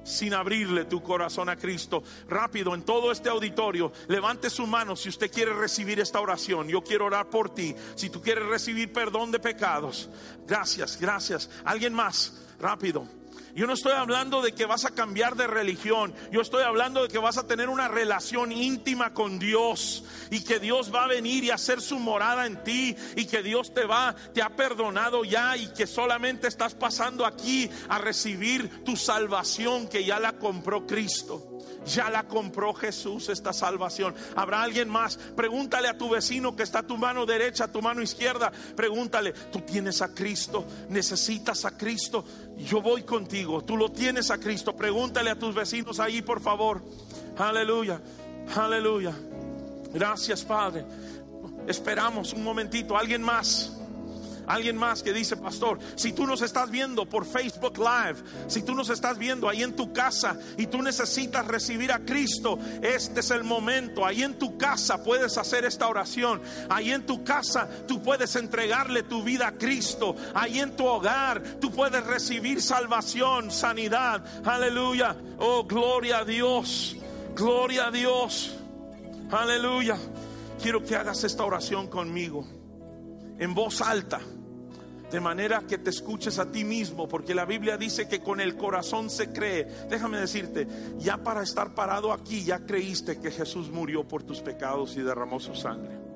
sin abrirle tu corazón a Cristo. Rápido, en todo este auditorio, levante su mano si usted quiere recibir esta oración. Yo quiero orar por ti. Si tú quieres recibir perdón de pecados. Gracias, gracias. ¿Alguien más? Rápido. Yo no estoy hablando de que vas a cambiar de religión. Yo estoy hablando de que vas a tener una relación íntima con Dios y que Dios va a venir y hacer su morada en ti y que Dios te va, te ha perdonado ya y que solamente estás pasando aquí a recibir tu salvación que ya la compró Cristo. Ya la compró Jesús esta salvación. ¿Habrá alguien más? Pregúntale a tu vecino que está a tu mano derecha, a tu mano izquierda. Pregúntale, tú tienes a Cristo, necesitas a Cristo. Yo voy contigo, tú lo tienes a Cristo. Pregúntale a tus vecinos ahí, por favor. Aleluya, aleluya. Gracias, Padre. Esperamos un momentito. ¿Alguien más? Alguien más que dice, pastor, si tú nos estás viendo por Facebook Live, si tú nos estás viendo ahí en tu casa y tú necesitas recibir a Cristo, este es el momento. Ahí en tu casa puedes hacer esta oración. Ahí en tu casa tú puedes entregarle tu vida a Cristo. Ahí en tu hogar tú puedes recibir salvación, sanidad. Aleluya. Oh, gloria a Dios. Gloria a Dios. Aleluya. Quiero que hagas esta oración conmigo en voz alta de manera que te escuches a ti mismo, porque la Biblia dice que con el corazón se cree. Déjame decirte, ya para estar parado aquí, ya creíste que Jesús murió por tus pecados y derramó su sangre.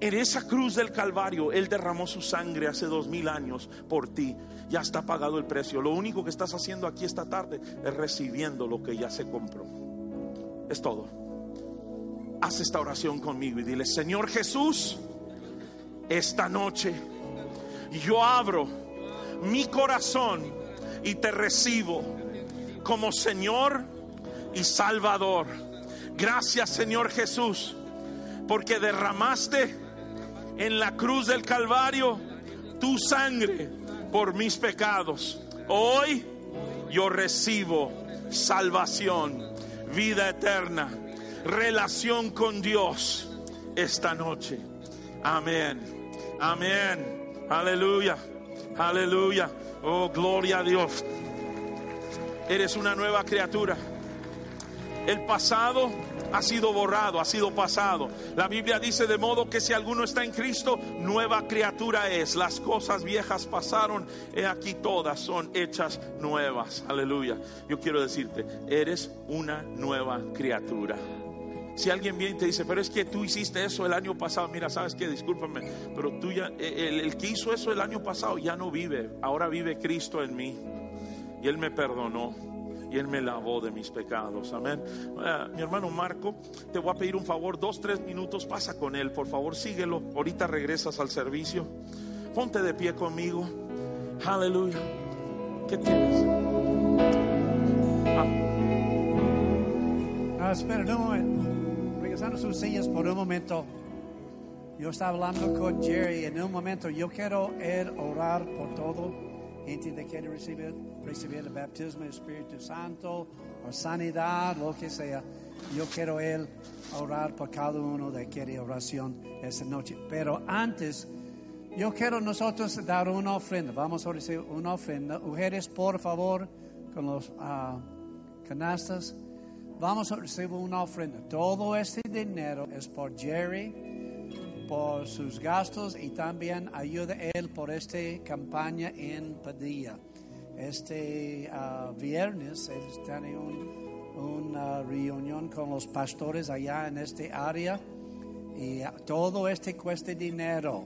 En esa cruz del Calvario, Él derramó su sangre hace dos mil años por ti. Ya está pagado el precio. Lo único que estás haciendo aquí esta tarde es recibiendo lo que ya se compró. Es todo. Haz esta oración conmigo y dile, Señor Jesús, esta noche yo abro mi corazón y te recibo como Señor y Salvador. Gracias Señor Jesús, porque derramaste en la cruz del Calvario tu sangre por mis pecados. Hoy yo recibo salvación, vida eterna, relación con Dios esta noche. Amén. Amén. Aleluya, aleluya. Oh, gloria a Dios. Eres una nueva criatura. El pasado ha sido borrado, ha sido pasado. La Biblia dice de modo que si alguno está en Cristo, nueva criatura es. Las cosas viejas pasaron, he aquí todas son hechas nuevas. Aleluya. Yo quiero decirte, eres una nueva criatura. Si alguien viene y te dice, pero es que tú hiciste eso el año pasado, mira, sabes que, discúlpame, pero tú ya, eh, el, que hizo eso el año pasado ya no vive, ahora vive Cristo en mí. Y Él me perdonó y Él me lavó de mis pecados. Amén. Uh, mi hermano Marco, te voy a pedir un favor, dos, tres minutos, pasa con Él, por favor, síguelo. Ahorita regresas al servicio. Ponte de pie conmigo. Aleluya. ¿Qué tienes? Ah. No, espera, no regresando sus sillas por un momento. Yo estaba hablando con Jerry en un momento. Yo quiero él orar por todo. Gente que quiere recibir, recibir el bautismo del Espíritu Santo o sanidad, lo que sea. Yo quiero él orar por cada uno de quiere oración esta noche. Pero antes, yo quiero nosotros dar una ofrenda. Vamos a recibir una ofrenda. Mujeres, por favor, con los uh, canastas. Vamos a recibir una ofrenda. Todo este dinero es por Jerry, por sus gastos y también ayuda él por esta campaña en Padilla. Este ah, viernes él tiene un- una reunión con los pastores allá en este área y todo este cuesta dinero.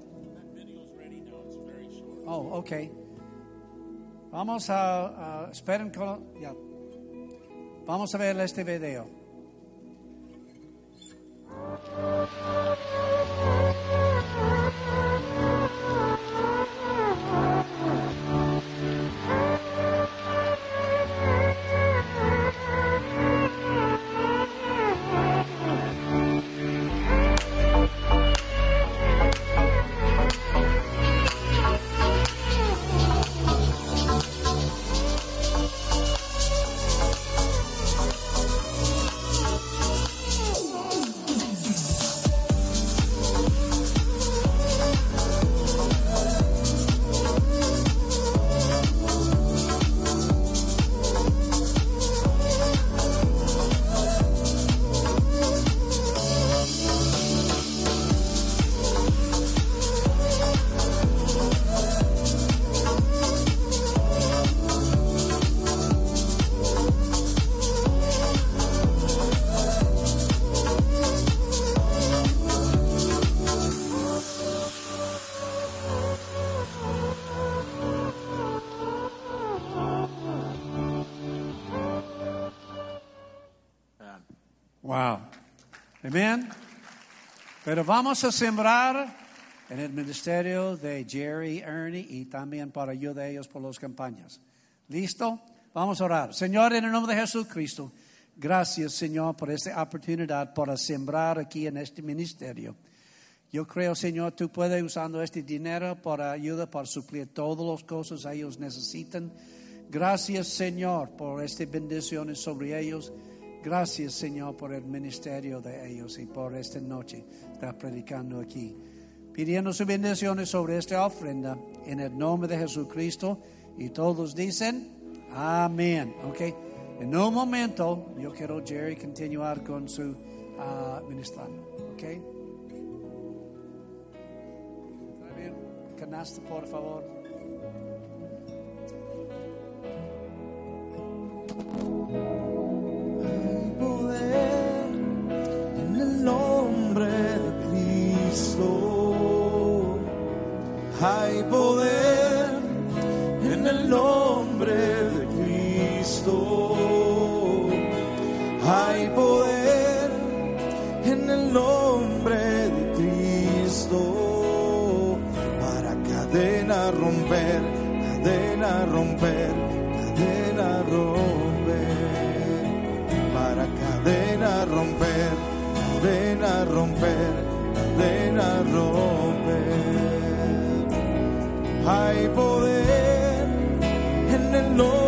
Oh, ok. Vamos a, esperen con. Vamos a ver este video. Wow. Amén. Pero vamos a sembrar en el ministerio de Jerry, Ernie y también para ayuda a ellos por las campañas. ¿Listo? Vamos a orar. Señor, en el nombre de Jesucristo, gracias, Señor, por esta oportunidad para sembrar aquí en este ministerio. Yo creo, Señor, tú puedes usando este dinero para ayuda, para suplir todas las cosas que ellos necesitan. Gracias, Señor, por estas bendiciones sobre ellos. Gracias, Señor, por el ministerio de ellos y por esta noche estar predicando aquí. Pidiendo sus bendiciones sobre esta ofrenda en el nombre de Jesucristo. Y todos dicen, amén. Ok. En un momento, yo quiero Jerry continuar con su ah, ministrando. Ok. Canasta, por favor. Hay Hay poder en el nombre de Cristo. Hay poder en el nombre de Cristo. Para cadena romper, cadena romper, cadena romper para cadena romper, cadena romper, cadena romper. Hay poder en el nombre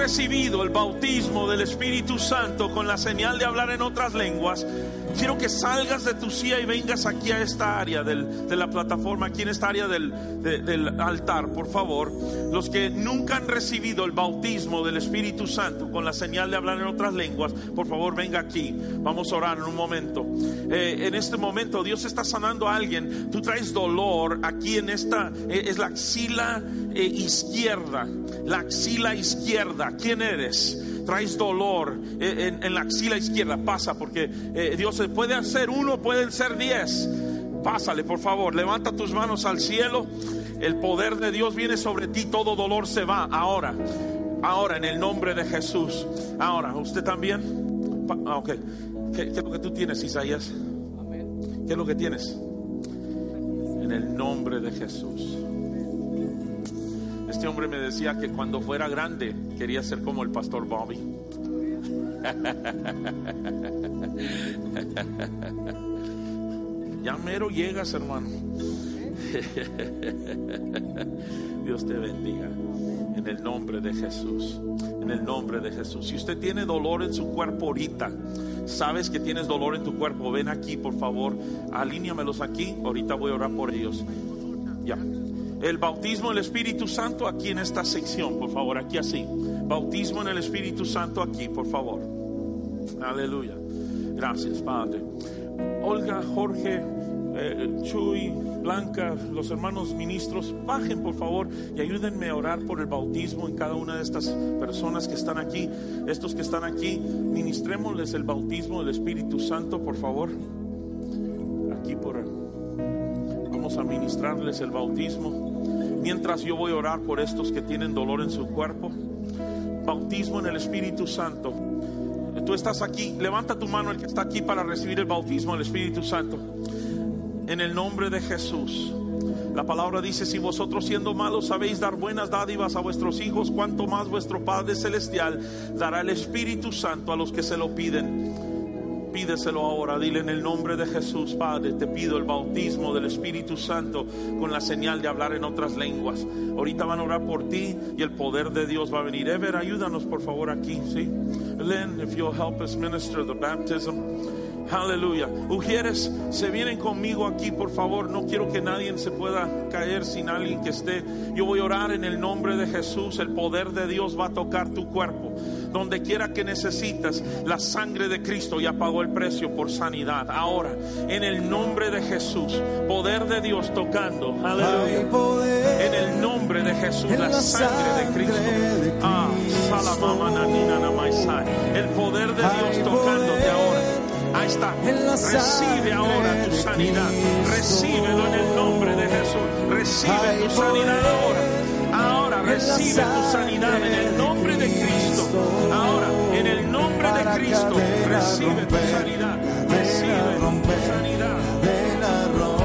recibido el bautismo del Espíritu Santo con la señal de hablar en otras lenguas, quiero que salgas de tu silla y vengas aquí a esta área del- de la plataforma, aquí en esta área del, de- del altar, por favor. Los que nunca han recibido el bautismo del Espíritu Santo con la señal de hablar en otras lenguas, por favor venga aquí. Vamos a orar en un momento. Eh, en este momento Dios está sanando a alguien. Tú traes dolor aquí en esta, eh, es la axila eh, izquierda, la axila izquierda. ¿Quién eres? Traes dolor en, en la axila izquierda, pasa porque eh, Dios puede hacer uno, pueden ser diez. Pásale, por favor, levanta tus manos al cielo. El poder de Dios viene sobre ti, todo dolor se va ahora. Ahora, en el nombre de Jesús. Ahora, ¿usted también? Ah, ok. ¿Qué, qué es lo que tú tienes, Isaías? ¿Qué es lo que tienes? En el nombre de Jesús. Este hombre me decía que cuando fuera grande quería ser como el pastor Bobby. <laughs> Ya mero llegas, hermano. <laughs> Dios te bendiga. En el nombre de Jesús. En el nombre de Jesús. Si usted tiene dolor en su cuerpo ahorita, sabes que tienes dolor en tu cuerpo, ven aquí, por favor. Alíñamelos aquí. Ahorita voy a orar por ellos. Ya. El bautismo del Espíritu Santo aquí en esta sección, por favor, aquí así. Bautismo en el Espíritu Santo aquí, por favor. Aleluya. Gracias, Padre. Olga, Jorge, eh, Chuy, Blanca, los hermanos ministros, bajen por favor y ayúdenme a orar por el bautismo en cada una de estas personas que están aquí. Estos que están aquí, ministrémosles el bautismo del Espíritu Santo, por favor. Aquí por Vamos a ministrarles el bautismo. Mientras yo voy a orar por estos que tienen dolor en su cuerpo. Bautismo en el Espíritu Santo. Tú estás aquí, levanta tu mano el que está aquí para recibir el bautismo del Espíritu Santo. En el nombre de Jesús. La palabra dice, si vosotros siendo malos sabéis dar buenas dádivas a vuestros hijos, cuanto más vuestro Padre Celestial dará el Espíritu Santo a los que se lo piden. Pídeselo ahora, dile en el nombre de Jesús, Padre, te pido el bautismo del Espíritu Santo con la señal de hablar en otras lenguas. Ahorita van a orar por ti y el poder de Dios va a venir. Ever, ayúdanos por favor aquí, ¿sí? Len, if you'll help us minister the baptism. Aleluya. Ujieres, se vienen conmigo aquí, por favor. No quiero que nadie se pueda caer sin alguien que esté. Yo voy a orar en el nombre de Jesús. El poder de Dios va a tocar tu cuerpo. Donde quiera que necesitas, la sangre de Cristo ya pagó el precio por sanidad. Ahora, en el nombre de Jesús, poder de Dios tocando. Aleluya. En el nombre de Jesús, la sangre de Cristo. Ah. El poder de Dios tocándote ahora. Ahí está. Recibe ahora tu sanidad. Recíbelo en el nombre de Jesús. Recibe tu sanidad ahora. Recibe tu sanidad en el nombre de Cristo. Ahora, en el nombre de Cristo, recibe tu sanidad. Recibe tu sanidad.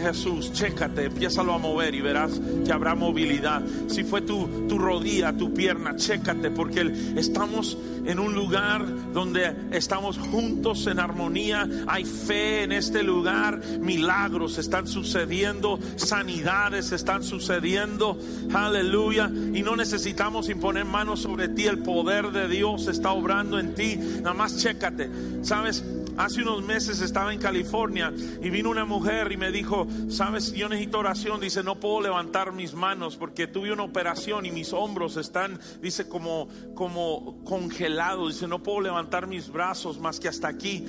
Jesús, chécate, empiézalo a mover y verás que habrá movilidad. Si fue tu, tu rodilla, tu pierna, chécate, porque estamos en un lugar donde estamos juntos en armonía. Hay fe en este lugar, milagros están sucediendo, sanidades están sucediendo. Aleluya. Y no necesitamos imponer manos sobre ti, el poder de Dios está obrando en ti. Nada más chécate. ¿Sabes? Hace unos meses estaba en California y vino una mujer y me dijo, sabes, yo necesito oración. Dice, no puedo levantar mis manos porque tuve una operación y mis hombros están, dice, como, como congelados. Dice, no puedo levantar mis brazos más que hasta aquí.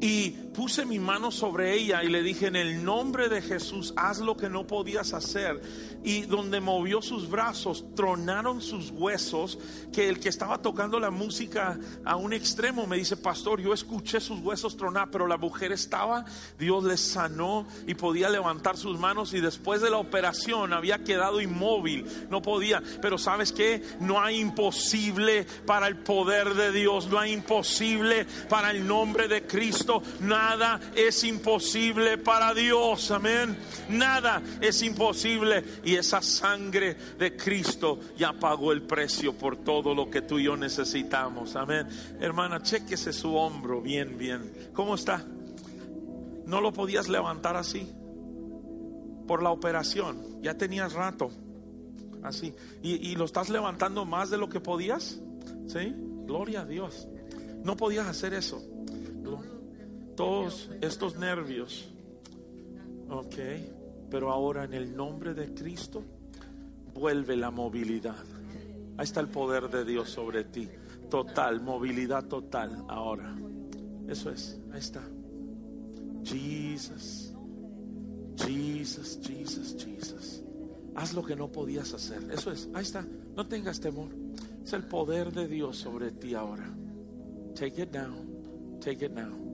Y puse mi mano sobre ella y le dije, en el nombre de Jesús, haz lo que no podías hacer. Y donde movió sus brazos, tronaron sus huesos, que el que estaba tocando la música a un extremo me dice, pastor, yo escuché sus huesos tronar, pero la mujer estaba, Dios le sanó y podía levantar sus manos y después de la operación había quedado inmóvil, no podía. Pero sabes que no hay imposible para el poder de Dios, no hay imposible para el nombre de Cristo, nada es imposible para Dios, amén. Nada es imposible y esa sangre de Cristo ya pagó el precio por todo lo que tú y yo necesitamos, amén. Hermana, chéquese su hombro bien, bien. ¿Cómo está? No lo podías levantar así por la operación, ya tenías rato así y, y lo estás levantando más de lo que podías, ¿sí? Gloria a Dios. No podías hacer eso. Todos estos nervios. Ok, pero ahora en el nombre de Cristo vuelve la movilidad. Ahí está el poder de Dios sobre ti. Total, movilidad total ahora. Eso es, ahí está. Jesus, Jesus, Jesus, Jesus. Haz lo que no podías hacer. Eso es, ahí está. No tengas temor. Es el poder de Dios sobre ti ahora. Take it down. Take it now.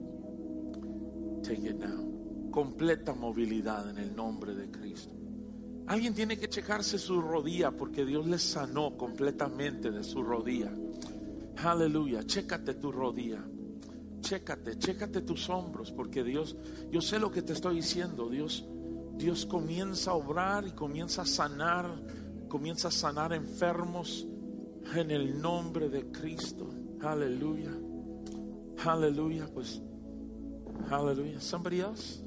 Take it now. Completa movilidad en el nombre de Cristo. Alguien tiene que checarse su rodilla porque Dios le sanó completamente de su rodilla. Aleluya. Chécate tu rodilla. Chécate, chécate tus hombros porque Dios, yo sé lo que te estoy diciendo. Dios, Dios comienza a obrar y comienza a sanar, comienza a sanar enfermos en el nombre de Cristo. Aleluya. Aleluya. Pues, aleluya. Somebody else?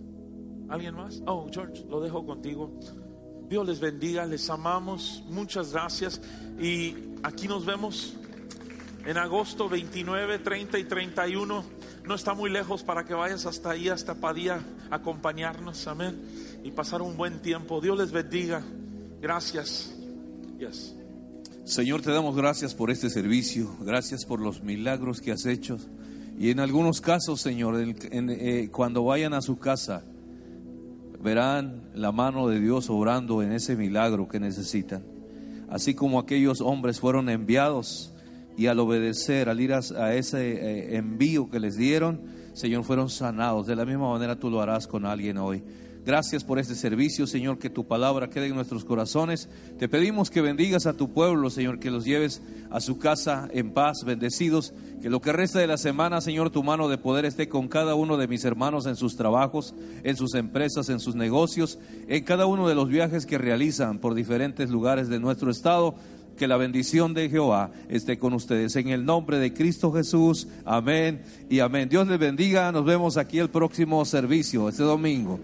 ¿Alguien más? Oh, George, lo dejo contigo. Dios les bendiga, les amamos. Muchas gracias. Y aquí nos vemos en agosto 29, 30 y 31. No está muy lejos para que vayas hasta ahí, hasta Padilla, acompañarnos. Amén. Y pasar un buen tiempo. Dios les bendiga. Gracias. Yes. Señor, te damos gracias por este servicio, gracias por los milagros que has hecho. Y en algunos casos, Señor, eh, cuando vayan a su casa, verán la mano de Dios obrando en ese milagro que necesitan. Así como aquellos hombres fueron enviados y al obedecer, al ir a, a ese eh, envío que les dieron, Señor, fueron sanados. De la misma manera tú lo harás con alguien hoy. Gracias por este servicio, Señor, que tu palabra quede en nuestros corazones. Te pedimos que bendigas a tu pueblo, Señor, que los lleves a su casa en paz, bendecidos. Que lo que resta de la semana, Señor, tu mano de poder esté con cada uno de mis hermanos en sus trabajos, en sus empresas, en sus negocios, en cada uno de los viajes que realizan por diferentes lugares de nuestro estado. Que la bendición de Jehová esté con ustedes. En el nombre de Cristo Jesús. Amén y amén. Dios les bendiga. Nos vemos aquí el próximo servicio, este domingo.